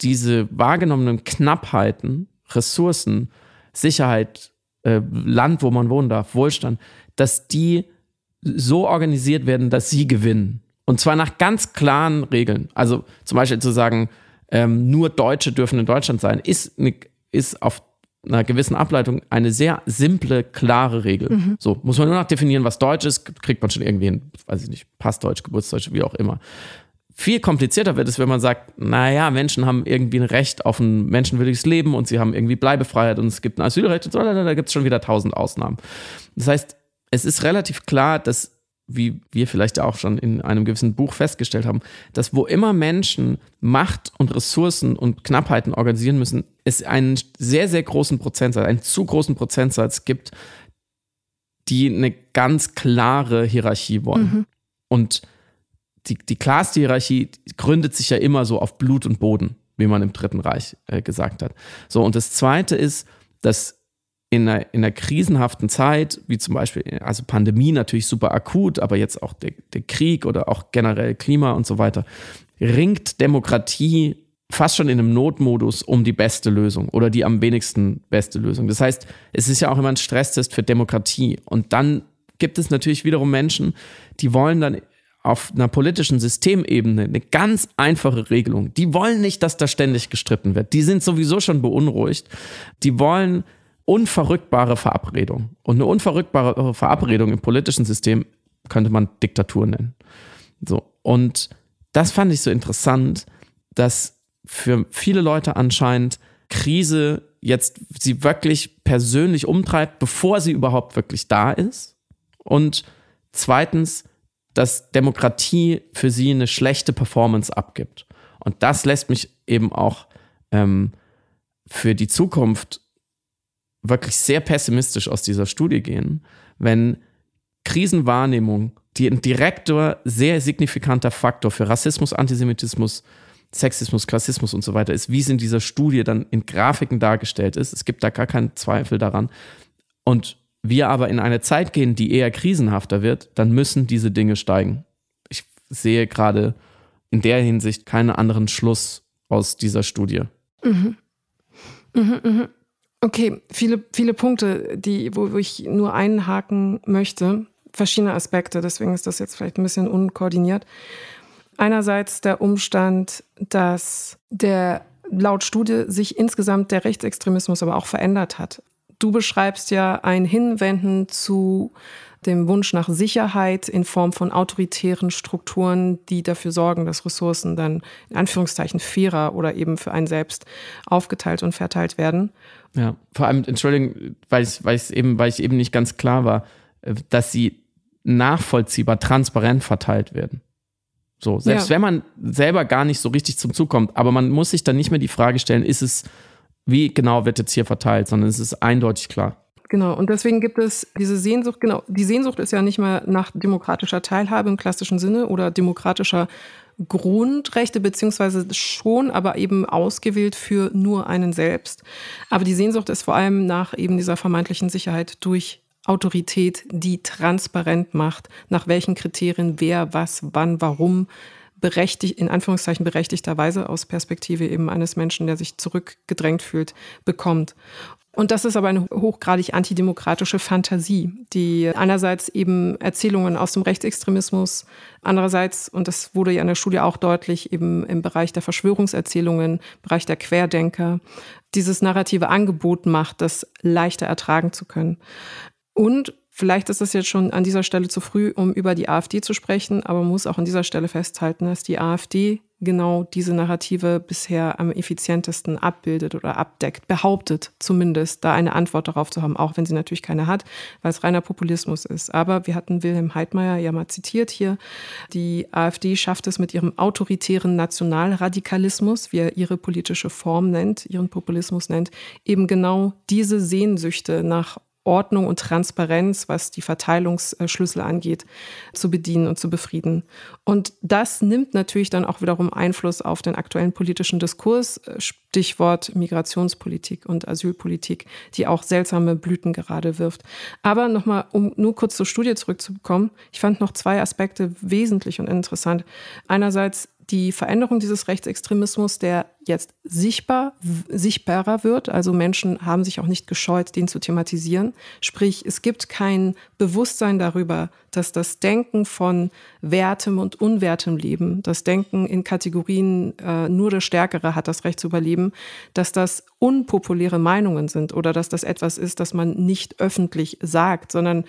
diese wahrgenommenen Knappheiten, Ressourcen, Sicherheit, äh, Land, wo man wohnen darf, Wohlstand, dass die so organisiert werden, dass sie gewinnen. Und zwar nach ganz klaren Regeln. Also zum Beispiel zu sagen, ähm, nur Deutsche dürfen in Deutschland sein, ist, eine, ist auf einer gewissen Ableitung eine sehr simple, klare Regel. Mhm. So, muss man nur noch definieren, was Deutsch ist, kriegt man schon irgendwie hin, weiß ich nicht, Passdeutsch, Geburtsdeutsch, wie auch immer. Viel komplizierter wird es, wenn man sagt, naja, Menschen haben irgendwie ein Recht auf ein menschenwürdiges Leben und sie haben irgendwie Bleibefreiheit und es gibt ein Asylrecht und so, da gibt es schon wieder tausend Ausnahmen. Das heißt, es ist relativ klar, dass wie wir vielleicht auch schon in einem gewissen Buch festgestellt haben, dass wo immer Menschen Macht und Ressourcen und Knappheiten organisieren müssen, es einen sehr, sehr großen Prozentsatz, einen zu großen Prozentsatz gibt, die eine ganz klare Hierarchie wollen. Mhm. Und die, die klarste Hierarchie gründet sich ja immer so auf Blut und Boden, wie man im Dritten Reich äh, gesagt hat. So, und das Zweite ist, dass in einer, in einer krisenhaften Zeit, wie zum Beispiel, also Pandemie natürlich super akut, aber jetzt auch der, der Krieg oder auch generell Klima und so weiter, ringt Demokratie fast schon in einem Notmodus um die beste Lösung oder die am wenigsten beste Lösung. Das heißt, es ist ja auch immer ein Stresstest für Demokratie. Und dann gibt es natürlich wiederum Menschen, die wollen dann auf einer politischen Systemebene eine ganz einfache Regelung. Die wollen nicht, dass da ständig gestritten wird. Die sind sowieso schon beunruhigt. Die wollen unverrückbare Verabredung. Und eine unverrückbare Verabredung im politischen System könnte man Diktatur nennen. So. Und das fand ich so interessant, dass für viele Leute anscheinend Krise jetzt sie wirklich persönlich umtreibt, bevor sie überhaupt wirklich da ist. Und zweitens, dass Demokratie für sie eine schlechte Performance abgibt. Und das lässt mich eben auch ähm, für die Zukunft wirklich sehr pessimistisch aus dieser Studie gehen, wenn Krisenwahrnehmung, die ein direkter, sehr signifikanter Faktor für Rassismus, Antisemitismus, Sexismus, Klassismus und so weiter ist, wie es in dieser Studie dann in Grafiken dargestellt ist. Es gibt da gar keinen Zweifel daran. Und wir aber in eine Zeit gehen, die eher krisenhafter wird, dann müssen diese Dinge steigen. Ich sehe gerade in der Hinsicht keinen anderen Schluss aus dieser Studie. Mhm. Mhm, mhm. Okay, viele, viele Punkte, die, wo, wo ich nur einhaken möchte. Verschiedene Aspekte, deswegen ist das jetzt vielleicht ein bisschen unkoordiniert. Einerseits der Umstand, dass der laut Studie sich insgesamt der Rechtsextremismus aber auch verändert hat. Du beschreibst ja ein Hinwenden zu dem Wunsch nach Sicherheit in Form von autoritären Strukturen, die dafür sorgen, dass Ressourcen dann in Anführungszeichen fairer oder eben für einen selbst aufgeteilt und verteilt werden. Ja, vor allem, Entschuldigung, weil ich, weil ich eben, weil ich eben nicht ganz klar war, äh, dass sie nachvollziehbar, transparent verteilt werden. So, selbst ja. wenn man selber gar nicht so richtig zum Zug kommt, aber man muss sich dann nicht mehr die Frage stellen, ist es, wie genau wird jetzt hier verteilt, sondern es ist eindeutig klar. Genau, und deswegen gibt es diese Sehnsucht, genau, die Sehnsucht ist ja nicht mehr nach demokratischer Teilhabe im klassischen Sinne oder demokratischer Grundrechte, beziehungsweise schon, aber eben ausgewählt für nur einen selbst. Aber die Sehnsucht ist vor allem nach eben dieser vermeintlichen Sicherheit durch Autorität, die transparent macht, nach welchen Kriterien wer, was, wann, warum berechtigt, in Anführungszeichen berechtigterweise aus Perspektive eben eines Menschen, der sich zurückgedrängt fühlt, bekommt. Und das ist aber eine hochgradig antidemokratische Fantasie, die einerseits eben Erzählungen aus dem Rechtsextremismus, andererseits, und das wurde ja in der Studie auch deutlich, eben im Bereich der Verschwörungserzählungen, Bereich der Querdenker, dieses narrative Angebot macht, das leichter ertragen zu können. Und vielleicht ist es jetzt schon an dieser Stelle zu früh, um über die AfD zu sprechen, aber man muss auch an dieser Stelle festhalten, dass die AfD genau diese Narrative bisher am effizientesten abbildet oder abdeckt, behauptet zumindest, da eine Antwort darauf zu haben, auch wenn sie natürlich keine hat, weil es reiner Populismus ist. Aber wir hatten Wilhelm Heidmeier ja mal zitiert hier, die AfD schafft es mit ihrem autoritären Nationalradikalismus, wie er ihre politische Form nennt, ihren Populismus nennt, eben genau diese Sehnsüchte nach Ordnung und Transparenz, was die Verteilungsschlüssel angeht, zu bedienen und zu befrieden. Und das nimmt natürlich dann auch wiederum Einfluss auf den aktuellen politischen Diskurs, Stichwort Migrationspolitik und Asylpolitik, die auch seltsame Blüten gerade wirft. Aber nochmal, um nur kurz zur Studie zurückzukommen, ich fand noch zwei Aspekte wesentlich und interessant. Einerseits die Veränderung dieses Rechtsextremismus, der jetzt sichtbar, sichtbarer wird. Also Menschen haben sich auch nicht gescheut, den zu thematisieren. Sprich, es gibt kein Bewusstsein darüber, dass das Denken von wertem und unwertem Leben, das Denken in Kategorien, äh, nur der Stärkere hat das Recht zu überleben, dass das unpopuläre Meinungen sind oder dass das etwas ist, das man nicht öffentlich sagt, sondern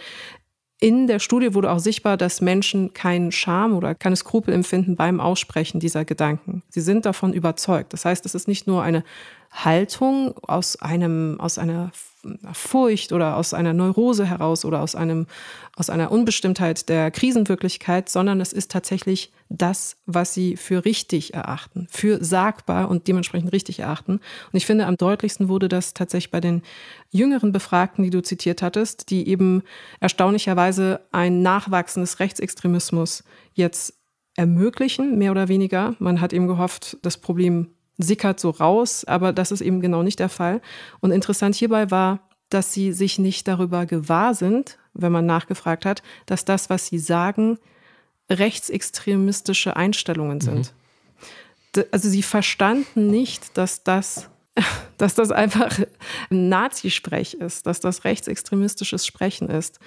in der Studie wurde auch sichtbar, dass Menschen keinen Scham oder keine Skrupel empfinden beim Aussprechen dieser Gedanken. Sie sind davon überzeugt. Das heißt, es ist nicht nur eine Haltung aus einem, aus einer Furcht oder aus einer Neurose heraus oder aus einem, aus einer Unbestimmtheit der Krisenwirklichkeit, sondern es ist tatsächlich das, was sie für richtig erachten, für sagbar und dementsprechend richtig erachten. Und ich finde, am deutlichsten wurde das tatsächlich bei den jüngeren Befragten, die du zitiert hattest, die eben erstaunlicherweise ein Nachwachsen des Rechtsextremismus jetzt ermöglichen, mehr oder weniger. Man hat eben gehofft, das Problem sickert so raus, aber das ist eben genau nicht der Fall. Und interessant hierbei war, dass sie sich nicht darüber gewahr sind, wenn man nachgefragt hat, dass das, was sie sagen, rechtsextremistische Einstellungen mhm. sind. Mhm. Also sie verstanden nicht, dass das, dass das einfach Nazisprech ist, dass das rechtsextremistisches Sprechen ist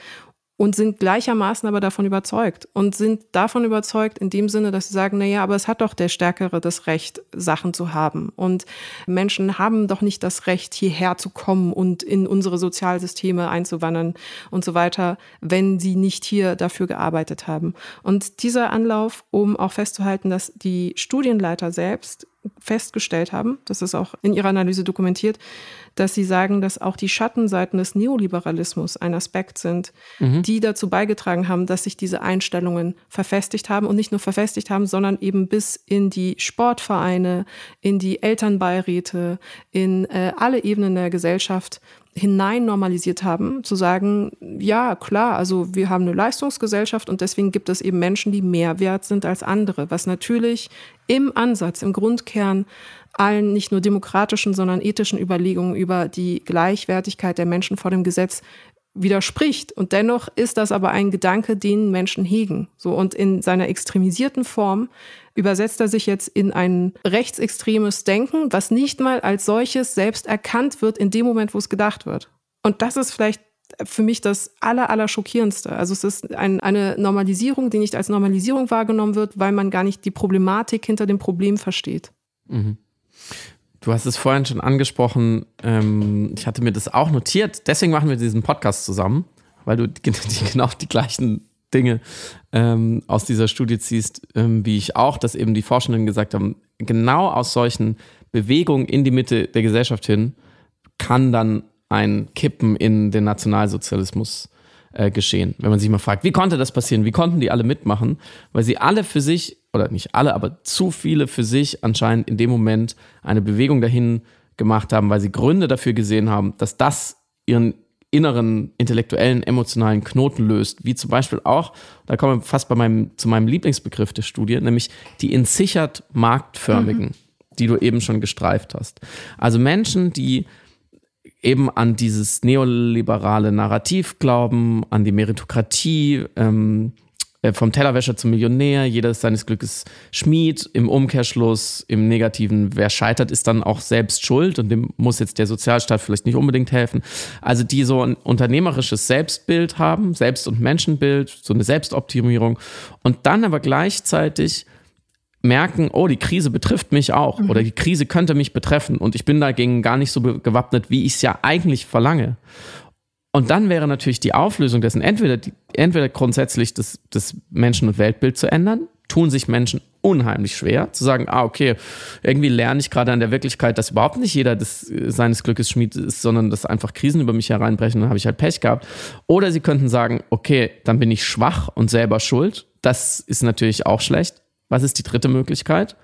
und sind gleichermaßen aber davon überzeugt und sind davon überzeugt in dem Sinne, dass sie sagen, na ja, aber es hat doch der Stärkere das Recht, Sachen zu haben und Menschen haben doch nicht das Recht, hierher zu kommen und in unsere Sozialsysteme einzuwandern und so weiter, wenn sie nicht hier dafür gearbeitet haben. Und dieser Anlauf, um auch festzuhalten, dass die Studienleiter selbst festgestellt haben, das ist auch in ihrer Analyse dokumentiert, dass sie sagen, dass auch die Schattenseiten des Neoliberalismus ein Aspekt sind, mhm. die dazu beigetragen haben, dass sich diese Einstellungen verfestigt haben und nicht nur verfestigt haben, sondern eben bis in die Sportvereine, in die Elternbeiräte, in äh, alle Ebenen der Gesellschaft hinein normalisiert haben, zu sagen, ja, klar, also wir haben eine Leistungsgesellschaft und deswegen gibt es eben Menschen, die mehr wert sind als andere, was natürlich im Ansatz, im Grundkern allen nicht nur demokratischen, sondern ethischen Überlegungen über die Gleichwertigkeit der Menschen vor dem Gesetz widerspricht. Und dennoch ist das aber ein Gedanke, den Menschen hegen. So und in seiner extremisierten Form übersetzt er sich jetzt in ein rechtsextremes Denken, was nicht mal als solches selbst erkannt wird in dem Moment, wo es gedacht wird. Und das ist vielleicht für mich das aller, aller schockierendste. Also es ist ein, eine Normalisierung, die nicht als Normalisierung wahrgenommen wird, weil man gar nicht die Problematik hinter dem Problem versteht. Mhm. Du hast es vorhin schon angesprochen. Ähm, ich hatte mir das auch notiert. Deswegen machen wir diesen Podcast zusammen, weil du die, die, genau die gleichen Dinge ähm, aus dieser Studie ziehst, ähm, wie ich auch, dass eben die Forschenden gesagt haben, genau aus solchen Bewegungen in die Mitte der Gesellschaft hin kann dann ein Kippen in den Nationalsozialismus äh, geschehen. Wenn man sich mal fragt, wie konnte das passieren? Wie konnten die alle mitmachen? Weil sie alle für sich, oder nicht alle, aber zu viele für sich anscheinend in dem Moment eine Bewegung dahin gemacht haben, weil sie Gründe dafür gesehen haben, dass das ihren inneren intellektuellen, emotionalen Knoten löst, wie zum Beispiel auch, da kommen wir fast bei meinem, zu meinem Lieblingsbegriff der Studie, nämlich die entsichert marktförmigen, mhm. die du eben schon gestreift hast. Also Menschen, die eben an dieses neoliberale Narrativ glauben, an die Meritokratie, ähm, äh, vom Tellerwäscher zum Millionär, jeder ist seines Glückes Schmied, im Umkehrschluss, im Negativen, wer scheitert, ist dann auch selbst schuld und dem muss jetzt der Sozialstaat vielleicht nicht unbedingt helfen. Also die so ein unternehmerisches Selbstbild haben, Selbst- und Menschenbild, so eine Selbstoptimierung und dann aber gleichzeitig merken, oh, die Krise betrifft mich auch mhm. oder die Krise könnte mich betreffen und ich bin dagegen gar nicht so gewappnet, wie ich es ja eigentlich verlange. Und dann wäre natürlich die Auflösung dessen entweder, die, entweder grundsätzlich das, das Menschen- und Weltbild zu ändern, tun sich Menschen unheimlich schwer, zu sagen, ah, okay, irgendwie lerne ich gerade an der Wirklichkeit, dass überhaupt nicht jeder des, seines Glückes Schmied ist, sondern dass einfach Krisen über mich hereinbrechen, dann habe ich halt Pech gehabt. Oder sie könnten sagen, okay, dann bin ich schwach und selber schuld. Das ist natürlich auch schlecht. Was ist die dritte Möglichkeit?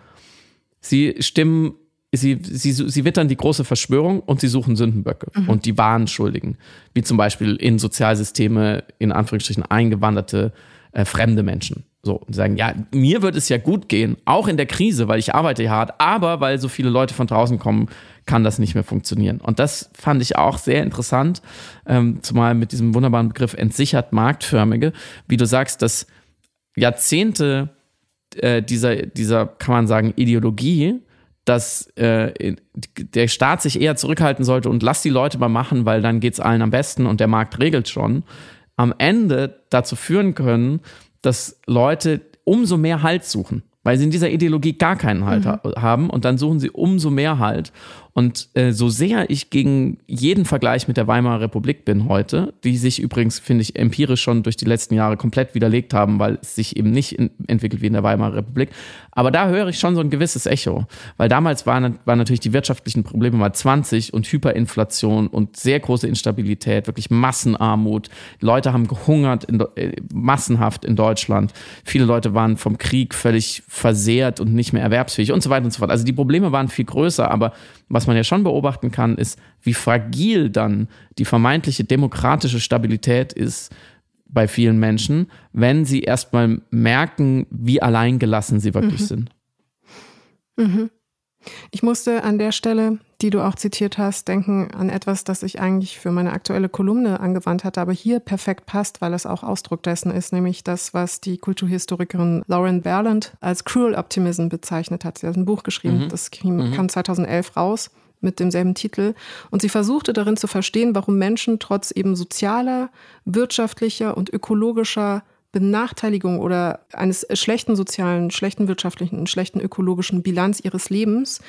Sie stimmen, sie, sie, sie wittern die große Verschwörung und sie suchen Sündenböcke mhm. und die wahren Schuldigen, wie zum Beispiel in Sozialsysteme, in Anführungsstrichen eingewanderte äh, fremde Menschen. So, und sagen, ja, mir wird es ja gut gehen, auch in der Krise, weil ich arbeite hart, aber weil so viele Leute von draußen kommen, kann das nicht mehr funktionieren. Und das fand ich auch sehr interessant, ähm, zumal mit diesem wunderbaren Begriff entsichert marktförmige, wie du sagst, dass Jahrzehnte äh, dieser, dieser, kann man sagen, Ideologie, dass äh, der Staat sich eher zurückhalten sollte und lass die Leute mal machen, weil dann geht es allen am besten und der Markt regelt schon, am Ende dazu führen können, dass Leute umso mehr Halt suchen, weil sie in dieser Ideologie gar keinen Halt mhm. haben und dann suchen sie umso mehr Halt. Und äh, so sehr ich gegen jeden Vergleich mit der Weimarer Republik bin heute, die sich übrigens, finde ich, empirisch schon durch die letzten Jahre komplett widerlegt haben, weil es sich eben nicht in, entwickelt wie in der Weimarer Republik. Aber da höre ich schon so ein gewisses Echo, weil damals waren, waren natürlich die wirtschaftlichen Probleme mal 20 und Hyperinflation und sehr große Instabilität, wirklich Massenarmut. Leute haben gehungert, in, äh, massenhaft in Deutschland. Viele Leute waren vom Krieg völlig versehrt und nicht mehr erwerbsfähig und so weiter und so fort. Also die Probleme waren viel größer, aber was man ja schon beobachten kann, ist, wie fragil dann die vermeintliche demokratische Stabilität ist bei vielen Menschen, wenn sie erstmal merken, wie alleingelassen sie wirklich mhm. sind. Mhm. Ich musste an der Stelle, die du auch zitiert hast, denken an etwas, das ich eigentlich für meine aktuelle Kolumne angewandt hatte, aber hier perfekt passt, weil es auch Ausdruck dessen ist, nämlich das, was die Kulturhistorikerin Lauren Berland als Cruel Optimism bezeichnet hat. Sie hat ein Buch geschrieben, mhm. das kam, mhm. kam 2011 raus mit demselben Titel. Und sie versuchte darin zu verstehen, warum Menschen trotz eben sozialer, wirtschaftlicher und ökologischer Benachteiligung oder eines schlechten sozialen, schlechten wirtschaftlichen, schlechten ökologischen Bilanz ihres Lebens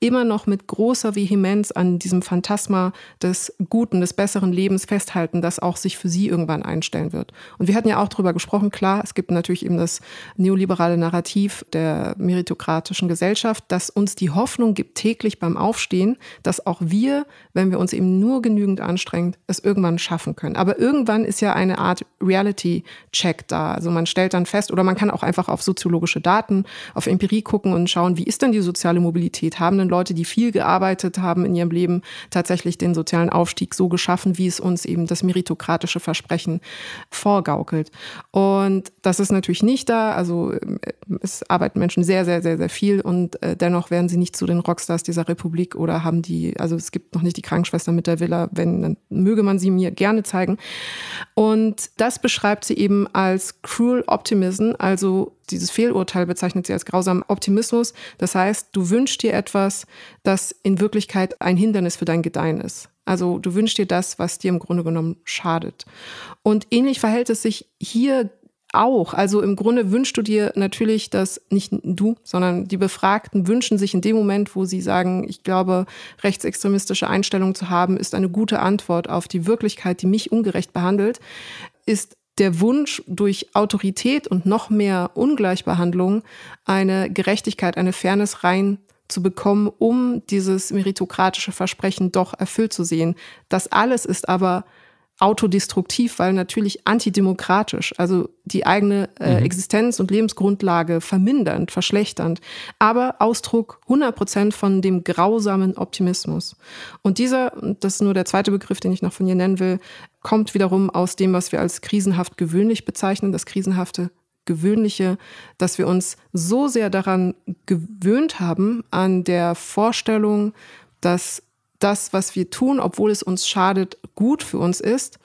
immer noch mit großer Vehemenz an diesem Phantasma des guten, des besseren Lebens festhalten, das auch sich für sie irgendwann einstellen wird. Und wir hatten ja auch darüber gesprochen, klar, es gibt natürlich eben das neoliberale Narrativ der meritokratischen Gesellschaft, das uns die Hoffnung gibt, täglich beim Aufstehen, dass auch wir, wenn wir uns eben nur genügend anstrengen, es irgendwann schaffen können. Aber irgendwann ist ja eine Art Reality-Check da. Also man stellt dann fest, oder man kann auch einfach auf soziologische Daten, auf Empirie gucken und schauen, wie ist denn die soziale Mobilität? Haben denn Leute, die viel gearbeitet haben in ihrem Leben, tatsächlich den sozialen Aufstieg so geschaffen, wie es uns eben das meritokratische Versprechen vorgaukelt? Und das ist natürlich nicht da. Also äh, es arbeiten Menschen sehr, sehr, sehr, sehr viel und äh, dennoch werden sie nicht zu den Rockstars dieser Republik oder haben die, also es gibt noch nicht die Krankenschwester mit der Villa, wenn, dann möge man sie mir gerne zeigen. Und das beschreibt sie eben als cruel optimism, also dieses Fehlurteil bezeichnet sie als grausamen Optimismus. Das heißt, du wünschst dir etwas, das in Wirklichkeit ein Hindernis für dein Gedeihen ist. Also du wünschst dir das, was dir im Grunde genommen schadet. Und ähnlich verhält es sich hier auch. Also im Grunde wünschst du dir natürlich, dass nicht du, sondern die Befragten wünschen sich in dem Moment, wo sie sagen, ich glaube, rechtsextremistische Einstellungen zu haben, ist eine gute Antwort auf die Wirklichkeit, die mich ungerecht behandelt, ist der Wunsch, durch Autorität und noch mehr Ungleichbehandlung eine Gerechtigkeit, eine Fairness rein zu bekommen, um dieses meritokratische Versprechen doch erfüllt zu sehen. Das alles ist aber autodestruktiv, weil natürlich antidemokratisch, also die eigene äh, mhm. Existenz und Lebensgrundlage vermindernd, verschlechternd, aber Ausdruck 100 Prozent von dem grausamen Optimismus. Und dieser, das ist nur der zweite Begriff, den ich noch von ihr nennen will, kommt wiederum aus dem, was wir als krisenhaft gewöhnlich bezeichnen, das krisenhafte Gewöhnliche, dass wir uns so sehr daran gewöhnt haben, an der Vorstellung, dass das, was wir tun, obwohl es uns schadet, gut für uns ist,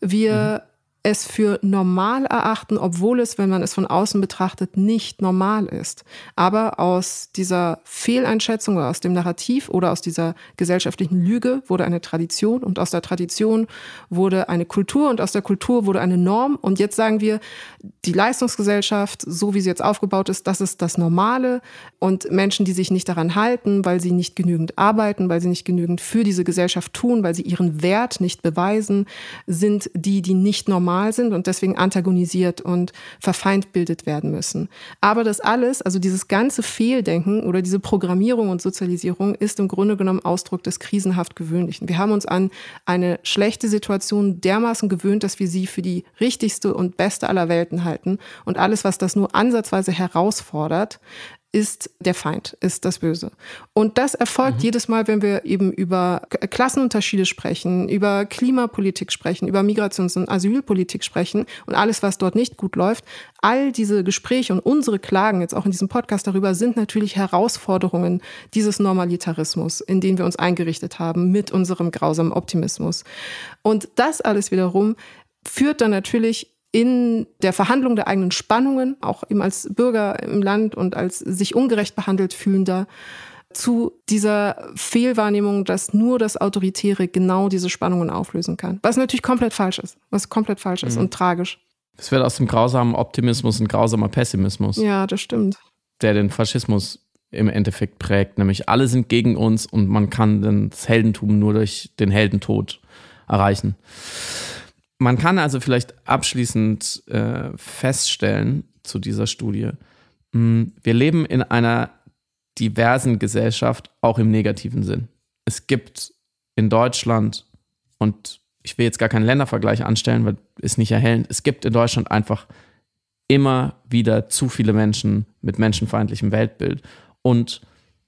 wir mhm es für normal erachten, obwohl es, wenn man es von außen betrachtet, nicht normal ist. Aber aus dieser Fehleinschätzung oder aus dem Narrativ oder aus dieser gesellschaftlichen Lüge wurde eine Tradition und aus der Tradition wurde eine Kultur und aus der Kultur wurde eine Norm. Und jetzt sagen wir, die Leistungsgesellschaft, so wie sie jetzt aufgebaut ist, das ist das Normale. Und Menschen, die sich nicht daran halten, weil sie nicht genügend arbeiten, weil sie nicht genügend für diese Gesellschaft tun, weil sie ihren Wert nicht beweisen, sind die, die nicht normal normal sind und deswegen antagonisiert und verfeindbildet werden müssen. Aber das alles, also dieses ganze Fehldenken oder diese Programmierung und Sozialisierung ist im Grunde genommen Ausdruck des krisenhaft Gewöhnlichen. Wir haben uns an eine schlechte Situation dermaßen gewöhnt, dass wir sie für die richtigste und beste aller Welten halten und alles, was das nur ansatzweise herausfordert, ist der Feind, ist das Böse. Und das erfolgt mhm. jedes Mal, wenn wir eben über Klassenunterschiede sprechen, über Klimapolitik sprechen, über Migrations- und Asylpolitik sprechen und alles, was dort nicht gut läuft. All diese Gespräche und unsere Klagen jetzt auch in diesem Podcast darüber sind natürlich Herausforderungen dieses Normalitarismus, in den wir uns eingerichtet haben mit unserem grausamen Optimismus. Und das alles wiederum führt dann natürlich in der Verhandlung der eigenen Spannungen, auch eben als Bürger im Land und als sich ungerecht behandelt fühlender, zu dieser Fehlwahrnehmung, dass nur das Autoritäre genau diese Spannungen auflösen kann. Was natürlich komplett falsch ist. Was komplett falsch ist mhm. und tragisch. Es wird aus dem grausamen Optimismus ein grausamer Pessimismus. Ja, das stimmt. Der den Faschismus im Endeffekt prägt. Nämlich alle sind gegen uns und man kann das Heldentum nur durch den Heldentod erreichen. Man kann also vielleicht abschließend äh, feststellen zu dieser Studie, mh, hm, wir leben in einer diversen Gesellschaft, auch im negativen Sinn. Es gibt in Deutschland, und ich will jetzt gar keinen Ländervergleich anstellen, weil es nicht erhellend, es gibt in Deutschland einfach immer wieder zu viele Menschen mit menschenfeindlichem Weltbild. Und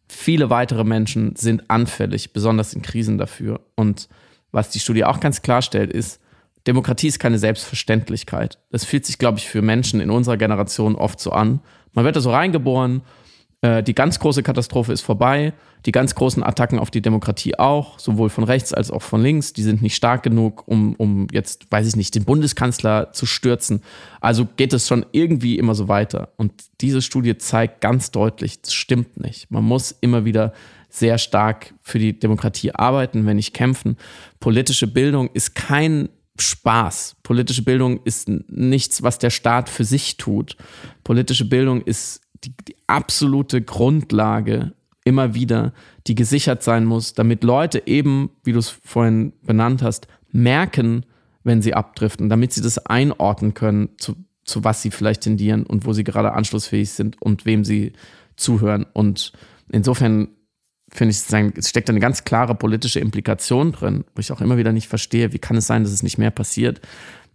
viele weitere Menschen sind anfällig, besonders in Krisen dafür. Und was die Studie auch ganz klarstellt, ist, Demokratie ist keine Selbstverständlichkeit. Das fühlt sich, glaube ich, für Menschen in unserer Generation oft so an. Man wird da so reingeboren, äh, die ganz große Katastrophe ist vorbei, die ganz großen Attacken auf die Demokratie auch, sowohl von rechts als auch von links, die sind nicht stark genug, um, um jetzt, weiß ich nicht, den Bundeskanzler zu stürzen. Also geht es schon irgendwie immer so weiter. Und diese Studie zeigt ganz deutlich, das stimmt nicht. Man muss immer wieder sehr stark für die Demokratie arbeiten, wenn nicht kämpfen. Politische Bildung ist kein Spaß. Politische Bildung ist nichts, was der Staat für sich tut. Politische Bildung ist die, die absolute Grundlage immer wieder, die gesichert sein muss, damit Leute eben, wie du es vorhin benannt hast, merken, wenn sie abdriften, damit sie das einordnen können, zu, zu was sie vielleicht tendieren und wo sie gerade anschlussfähig sind und wem sie zuhören. Und insofern finde ich, es steckt eine ganz klare politische Implikation drin, wo ich auch immer wieder nicht verstehe, wie kann es sein, dass es nicht mehr passiert.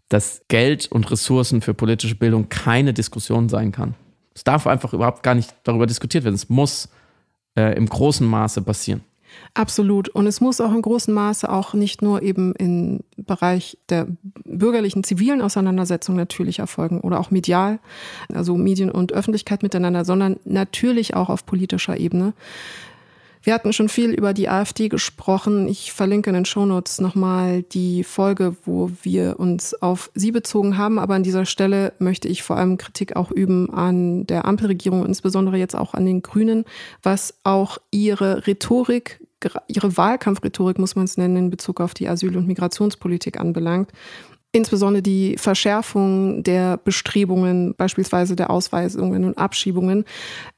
dass Geld und Ressourcen für politische Bildung keine Diskussion sein kann. Es darf einfach überhaupt gar nicht darüber diskutiert werden. Es muss äh, im großen Maße passieren. Absolut. Und es muss auch im großen Maße auch nicht nur eben im Bereich der bürgerlichen, zivilen Auseinandersetzung natürlich erfolgen oder auch medial, also Medien und Öffentlichkeit miteinander, sondern natürlich auch auf politischer Ebene. Wir hatten schon viel über die AfD gesprochen. Ich verlinke in den Shownotes nochmal die Folge, wo wir uns auf sie bezogen haben. Aber an dieser Stelle möchte ich vor allem Kritik auch üben an der Ampelregierung, insbesondere jetzt auch an den Grünen, was auch ihre Rhetorik ihre Wahlkampfrhetorik, muss man es nennen, in Bezug auf die Asyl- und Migrationspolitik anbelangt. Insbesondere die Verschärfung der Bestrebungen, beispielsweise der Ausweisungen und Abschiebungen.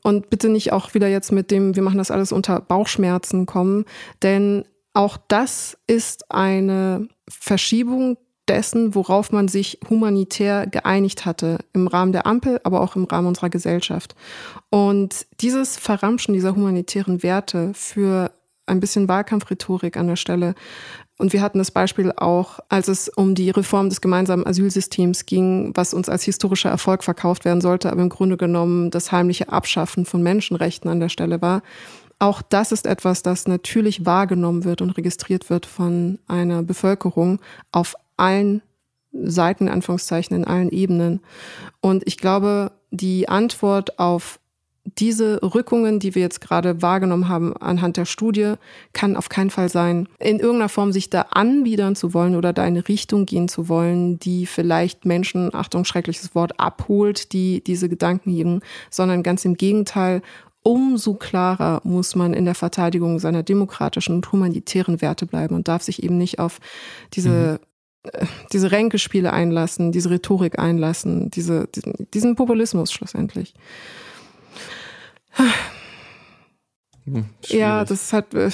Und bitte nicht auch wieder jetzt mit dem, wir machen das alles unter Bauchschmerzen kommen, denn auch das ist eine Verschiebung dessen, worauf man sich humanitär geeinigt hatte, im Rahmen der Ampel, aber auch im Rahmen unserer Gesellschaft. Und dieses Verramschen dieser humanitären Werte für ein bisschen Wahlkampfrhetorik an der Stelle und wir hatten das Beispiel auch, als es um die Reform des gemeinsamen Asylsystems ging, was uns als historischer Erfolg verkauft werden sollte, aber im Grunde genommen das heimliche Abschaffen von Menschenrechten an der Stelle war. Auch das ist etwas, das natürlich wahrgenommen wird und registriert wird von einer Bevölkerung auf allen Seiten, Anführungszeichen, in allen Ebenen. Und ich glaube, die Antwort auf diese Rückungen, die wir jetzt gerade wahrgenommen haben anhand der Studie, kann auf keinen Fall sein, in irgendeiner Form sich da anbiedern zu wollen oder da in eine Richtung gehen zu wollen, die vielleicht Menschen, Achtung, schreckliches Wort, abholt, die diese Gedanken hegen, sondern ganz im Gegenteil, umso klarer muss man in der Verteidigung seiner demokratischen und humanitären Werte bleiben und darf sich eben nicht auf diese mhm diese Ränkespiele einlassen, diese Rhetorik einlassen, diese, diesen, diesen Populismus schlussendlich. Hm, ja, das hat, äh,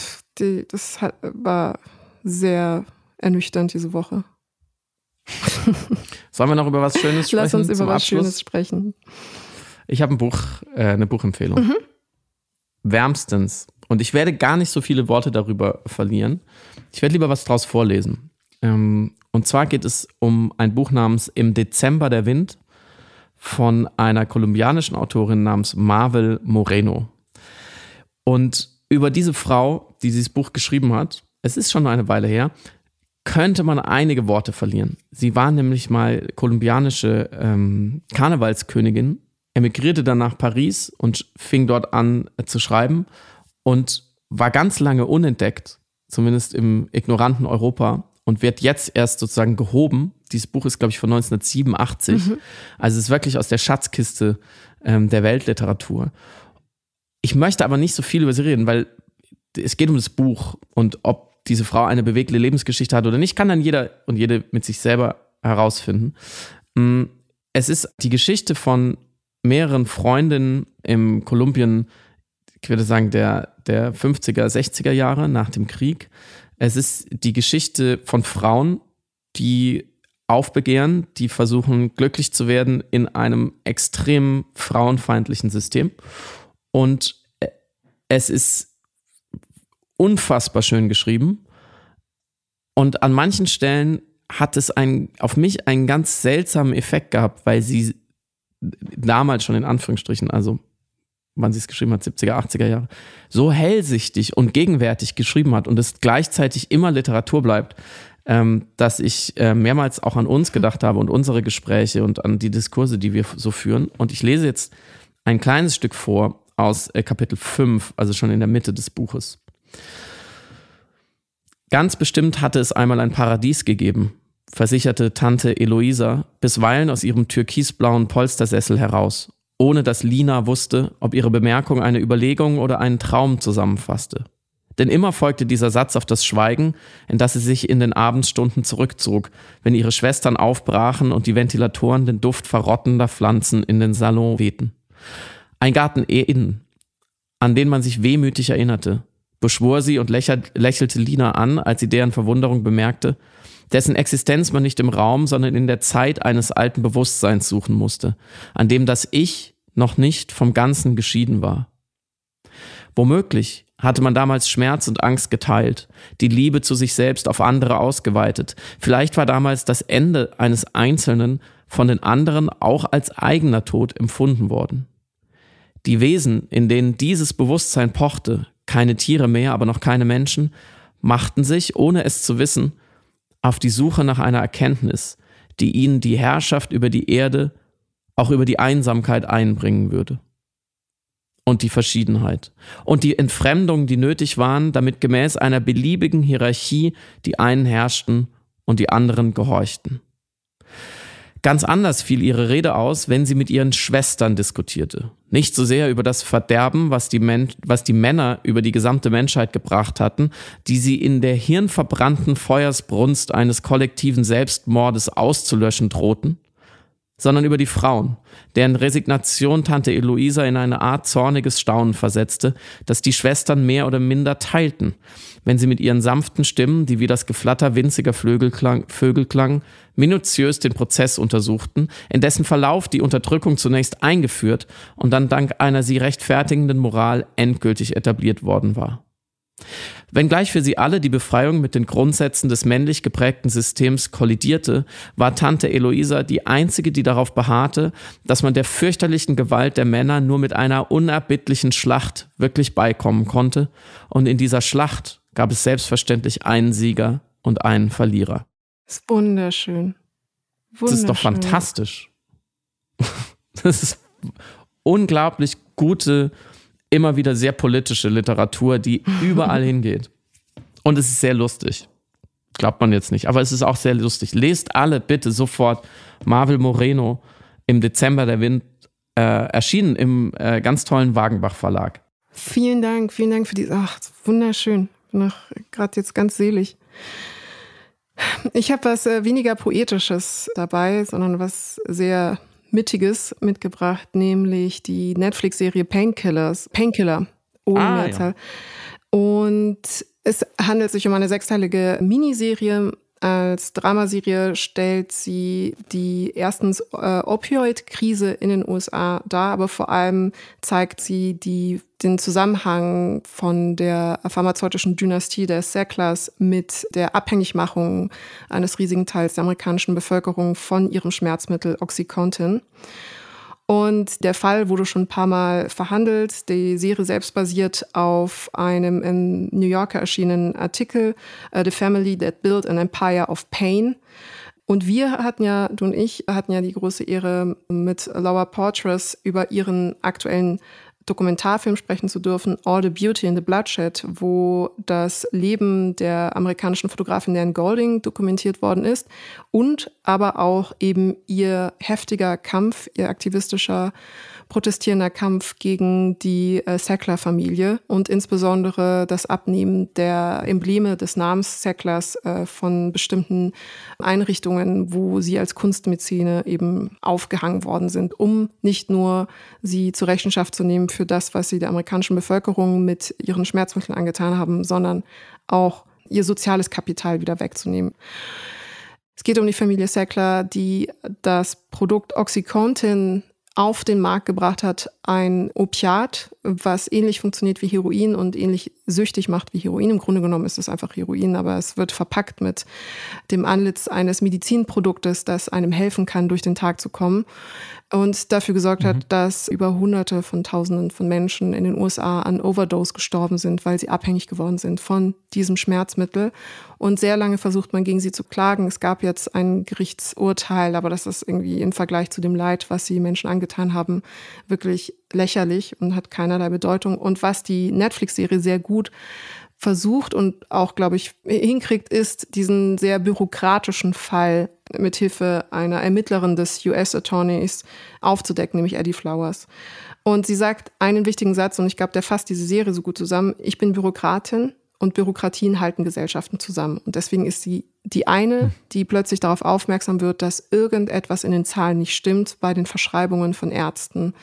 das hat, war sehr ernüchternd diese Woche. Sollen wir noch über was Schönes sprechen? Lass uns über was Abschluss? Schönes sprechen. Ich habe ein Buch, äh, eine Buchempfehlung. Mhm. Wärmstens. Und ich werde gar nicht so viele Worte darüber verlieren. Ich werde lieber was draus vorlesen. Ähm, und zwar geht es um ein Buch namens Im Dezember der Wind von einer kolumbianischen Autorin namens Marvel Moreno. Und über diese Frau, die dieses Buch geschrieben hat, es ist schon eine Weile her, könnte man einige Worte verlieren. Sie war nämlich mal kolumbianische ähm, Karnevalskönigin, emigrierte dann nach Paris und fing dort an äh, zu schreiben und war ganz lange unentdeckt, zumindest im ignoranten Europa und wird jetzt erst sozusagen gehoben. Dieses Buch ist, glaube ich, von 1987. Mhm. Also es ist wirklich aus der Schatzkiste ähm, der Weltliteratur. Ich möchte aber nicht so viel über sie reden, weil es geht um das Buch und ob diese Frau eine bewegte Lebensgeschichte hat oder nicht, kann dann jeder und jede mit sich selber herausfinden. Mm, es ist die Geschichte von mehreren Freundinnen im Kolumbien, ich würde sagen, der, der 50er, 60er Jahre nach dem Krieg, es ist die Geschichte von Frauen, die aufbegehren, die versuchen glücklich zu werden in einem extrem frauenfeindlichen System. Und es ist unfassbar schön geschrieben. Und an manchen Stellen hat es ein, auf mich einen ganz seltsamen Effekt gehabt, weil sie damals schon in Anführungsstrichen, also wann sie es geschrieben hat, 70er, 80er Jahre, so hellsichtig und gegenwärtig geschrieben hat und es gleichzeitig immer Literatur bleibt, ähm, dass ich äh, mehrmals auch an uns gedacht habe und unsere Gespräche und an die Diskurse, die wir so führen. Und ich lese jetzt ein kleines Stück vor aus äh, Kapitel 5, also schon in der Mitte des Buches. Ganz bestimmt hatte es einmal ein Paradies gegeben, versicherte Tante Eloisa bisweilen aus ihrem türkisblauen Polstersessel heraus ohne dass Lina wusste, ob ihre Bemerkung eine Überlegung oder einen Traum zusammenfasste. Denn immer folgte dieser Satz auf das Schweigen, in das sie sich in den Abendstunden zurückzog, wenn ihre Schwestern aufbrachen und die Ventilatoren den Duft verrottender Pflanzen in den Salon wehten. Ein Garten innen, an den man sich wehmütig erinnerte, beschwor sie und lächelte Lina an, als sie deren Verwunderung bemerkte, dessen Existenz man nicht im Raum, sondern in der Zeit eines alten Bewusstseins suchen musste, an dem das Ich noch nicht vom Ganzen geschieden war. Womöglich hatte man damals Schmerz und Angst geteilt, die Liebe zu sich selbst auf andere ausgeweitet. Vielleicht war damals das Ende eines Einzelnen von den anderen auch als eigener Tod empfunden worden. Die Wesen, in denen dieses Bewusstsein pochte, keine Tiere mehr, aber noch keine Menschen, machten sich, ohne es zu wissen, auf die Suche nach einer Erkenntnis, die ihnen die Herrschaft über die Erde, auch über die Einsamkeit einbringen würde und die Verschiedenheit und die Entfremdungen, die nötig waren, damit gemäß einer beliebigen Hierarchie die einen herrschten und die anderen gehorchten. Ganz anders fiel ihre Rede aus, wenn sie mit ihren Schwestern diskutierte. Nicht so sehr über das Verderben, was die, Men was die Männer über die gesamte Menschheit gebracht hatten, die sie in der hirnverbrannten Feuersbrunst eines kollektiven Selbstmordes auszulöschen drohten, sondern über die Frauen, deren Resignation Tante Eloisa in eine Art zorniges Staunen versetzte, das die Schwestern mehr oder minder teilten, wenn sie mit ihren sanften Stimmen, die wie das Geflatter winziger Vögel, klang, Vögel klangen, minutiös den Prozess untersuchten, in dessen Verlauf die Unterdrückung zunächst eingeführt und dann dank einer sie rechtfertigenden Moral endgültig etabliert worden war. Wenngleich für sie alle die Befreiung mit den Grundsätzen des männlich geprägten Systems kollidierte, war Tante Eloisa die einzige, die darauf beharrte, dass man der fürchterlichen Gewalt der Männer nur mit einer unerbittlichen Schlacht wirklich beikommen konnte, und in dieser Schlacht gab es selbstverständlich einen Sieger und einen Verlierer. Das ist wunderschön. wunderschön. Das ist doch fantastisch. Das ist unglaublich gute immer wieder sehr politische Literatur, die überall hingeht. Und es ist sehr lustig. Glaubt man jetzt nicht, aber es ist auch sehr lustig. Lest alle bitte sofort Marvel Moreno im Dezember der Wind äh, erschienen im äh, ganz tollen Wagenbach Verlag. Vielen Dank, vielen Dank für die. Ach, wunderschön. Bin gerade jetzt ganz selig. Ich habe was äh, weniger Poetisches dabei, sondern was sehr Mittiges mitgebracht, nämlich die Netflix-Serie Painkillers, Painkiller ohne ah, Mehrzahl. Ja. Und es handelt sich um eine sechsteilige Miniserie. Als Dramaserie stellt sie die erstens äh, Opioid-Krise in den USA dar, aber vor allem zeigt sie die den Zusammenhang von der pharmazeutischen Dynastie der Sacklers mit der Abhängigmachung eines riesigen Teils der amerikanischen Bevölkerung von ihrem Schmerzmittel Oxycontin. Und der Fall wurde schon ein paar Mal verhandelt. Die Serie selbst basiert auf einem im New Yorker erschienenen Artikel, uh, The Family That Built an Empire of Pain. Und wir hatten ja, du und ich, hatten ja die große Ehre, mit Laura Portress über ihren aktuellen Dokumentarfilm sprechen zu dürfen, All the Beauty in the Bloodshed, wo das Leben der amerikanischen Fotografin Nan Golding dokumentiert worden ist und aber auch eben ihr heftiger Kampf, ihr aktivistischer protestierender Kampf gegen die äh, Sackler-Familie und insbesondere das Abnehmen der Embleme des Namens Sacklers äh, von bestimmten Einrichtungen, wo sie als Kunstmäzene eben aufgehangen worden sind, um nicht nur sie zur Rechenschaft zu nehmen für das, was sie der amerikanischen Bevölkerung mit ihren Schmerzmitteln angetan haben, sondern auch ihr soziales Kapital wieder wegzunehmen. Es geht um die Familie Sackler, die das Produkt Oxycontin auf den Markt gebracht hat, ein Opiat, was ähnlich funktioniert wie Heroin und ähnlich süchtig macht wie Heroin. Im Grunde genommen ist es einfach Heroin, aber es wird verpackt mit dem Anlitz eines Medizinproduktes, das einem helfen kann, durch den Tag zu kommen und dafür gesorgt hat, mhm. dass über Hunderte von Tausenden von Menschen in den USA an Overdose gestorben sind, weil sie abhängig geworden sind von diesem Schmerzmittel. Und sehr lange versucht man gegen sie zu klagen. Es gab jetzt ein Gerichtsurteil, aber das ist irgendwie im Vergleich zu dem Leid, was sie Menschen angetan haben, wirklich lächerlich und hat keinerlei Bedeutung. Und was die Netflix-Serie sehr gut versucht und auch, glaube ich, hinkriegt, ist diesen sehr bürokratischen Fall mithilfe einer Ermittlerin des US Attorneys aufzudecken, nämlich Eddie Flowers. Und sie sagt einen wichtigen Satz, und ich glaube, der fasst diese Serie so gut zusammen. Ich bin Bürokratin und Bürokratien halten Gesellschaften zusammen. Und deswegen ist sie die eine, die plötzlich darauf aufmerksam wird, dass irgendetwas in den Zahlen nicht stimmt bei den Verschreibungen von Ärzten.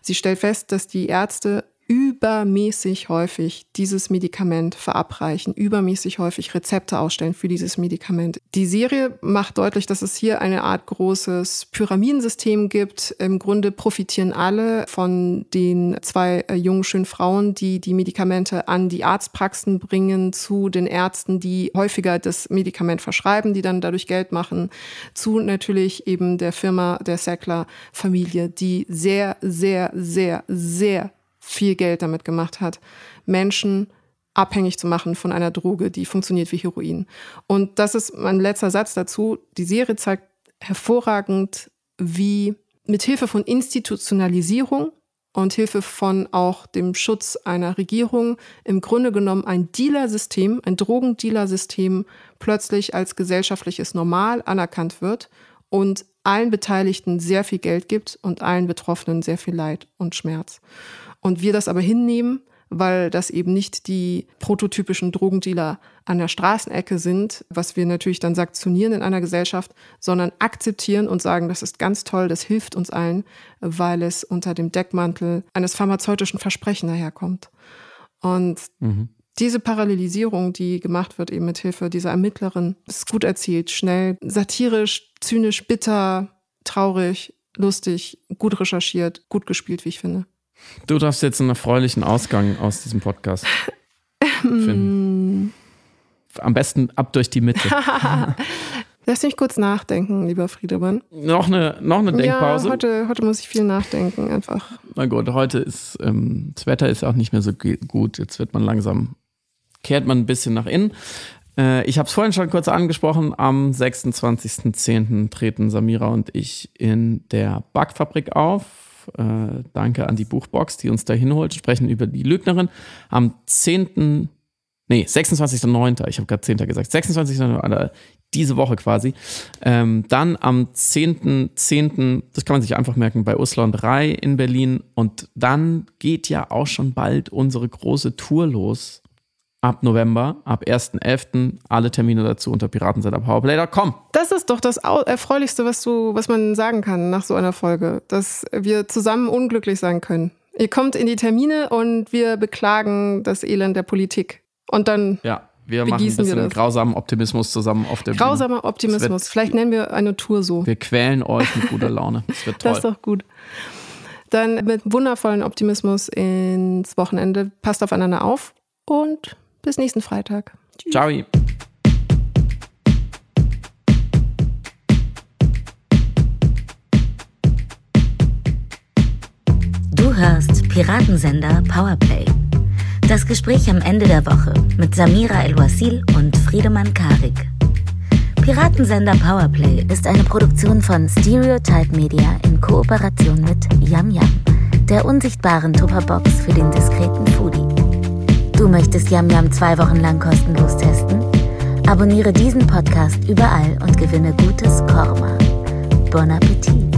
Sie stellt fest, dass die Ärzte übermäßig häufig dieses Medikament verabreichen, übermäßig häufig Rezepte ausstellen für dieses Medikament. Die Serie macht deutlich, dass es hier eine Art großes Pyramidensystem gibt. Im Grunde profitieren alle von den zwei äh, jungen, schönen Frauen, die die Medikamente an die Arztpraxen bringen, zu den Ärzten, die häufiger das Medikament verschreiben, die dann dadurch Geld machen, zu natürlich eben der Firma der Sackler-Familie, die sehr, sehr, sehr, sehr viel Geld damit gemacht hat, Menschen abhängig zu machen von einer Droge, die funktioniert wie Heroin. Und das ist mein letzter Satz dazu. Die Serie zeigt hervorragend, wie mit Hilfe von Institutionalisierung und Hilfe von auch dem Schutz einer Regierung im Grunde genommen ein Dealersystem, ein Drogendealersystem plötzlich als gesellschaftliches Normal anerkannt wird und allen Beteiligten sehr viel Geld gibt und allen Betroffenen sehr viel Leid und Schmerz. Und wir das aber hinnehmen, weil das eben nicht die prototypischen Drogendealer an der Straßenecke sind, was wir natürlich dann sanktionieren in einer Gesellschaft, sondern akzeptieren und sagen, das ist ganz toll, das hilft uns allen, weil es unter dem Deckmantel eines pharmazeutischen Versprechen daherkommt. Und mhm. diese Parallelisierung, die gemacht wird eben mit Hilfe dieser Ermittlerin, ist gut erzählt, schnell, satirisch, zynisch, bitter, traurig, lustig, gut recherchiert, gut gespielt, wie ich finde. Du darfst jetzt einen erfreulichen Ausgang aus diesem Podcast finden. Am besten ab durch die Mitte. Lass mich kurz nachdenken, lieber Friedemann. Noch eine, noch eine Denkpause? Ja, heute, heute muss ich viel nachdenken, einfach. Na gut, heute ist, ähm, das Wetter ist auch nicht mehr so gut. Jetzt wird man langsam, kehrt man ein bisschen nach innen. Äh, ich habe es vorhin schon kurz angesprochen. Am 26.10. treten Samira und ich in der Backfabrik auf äh, danke an die Buchbox, die uns da hinholt. Sprechen über die Lügnerin. Am 10. Nee, 26.09. Ich habe gerade 10. gesagt. 26.09. Diese Woche quasi. Ähm, dann am 10.10., 10., das kann man sich einfach merken, bei und Rai in Berlin. Und dann geht ja auch schon bald unsere große Tour los ab November, ab 1.11. alle Termine dazu unter piratensenderpowerplay.com. Das ist doch das Erfreulichste, was, du, was man sagen kann nach so einer Folge, dass wir zusammen unglücklich sein können. Ihr kommt in die Termine und wir beklagen das Elend der Politik. Und dann ja, wir machen ein bisschen grausamen Optimismus zusammen auf der Bühne. Grausamer Optimismus. Wird, Vielleicht nennen wir eine Tour so. Wir quälen euch mit guter Laune. Das wird toll. Das ist doch gut. Dann mit wundervollen Optimismus ins Wochenende. Passt aufeinander auf und bis nächsten Freitag. Tschüss. Ciao. Du hörst Piratensender Powerplay. Das Gespräch am Ende der Woche mit Samira El-Wasil und Friedemann Karik. Piratensender Powerplay ist eine Produktion von Stereotype Media in Kooperation mit Yam Yam, der unsichtbaren Tupperbox für den diskreten Foodie. Du möchtest Yam Yam zwei Wochen lang kostenlos testen? Abonniere diesen Podcast überall und gewinne gutes Korma. Bon Appetit!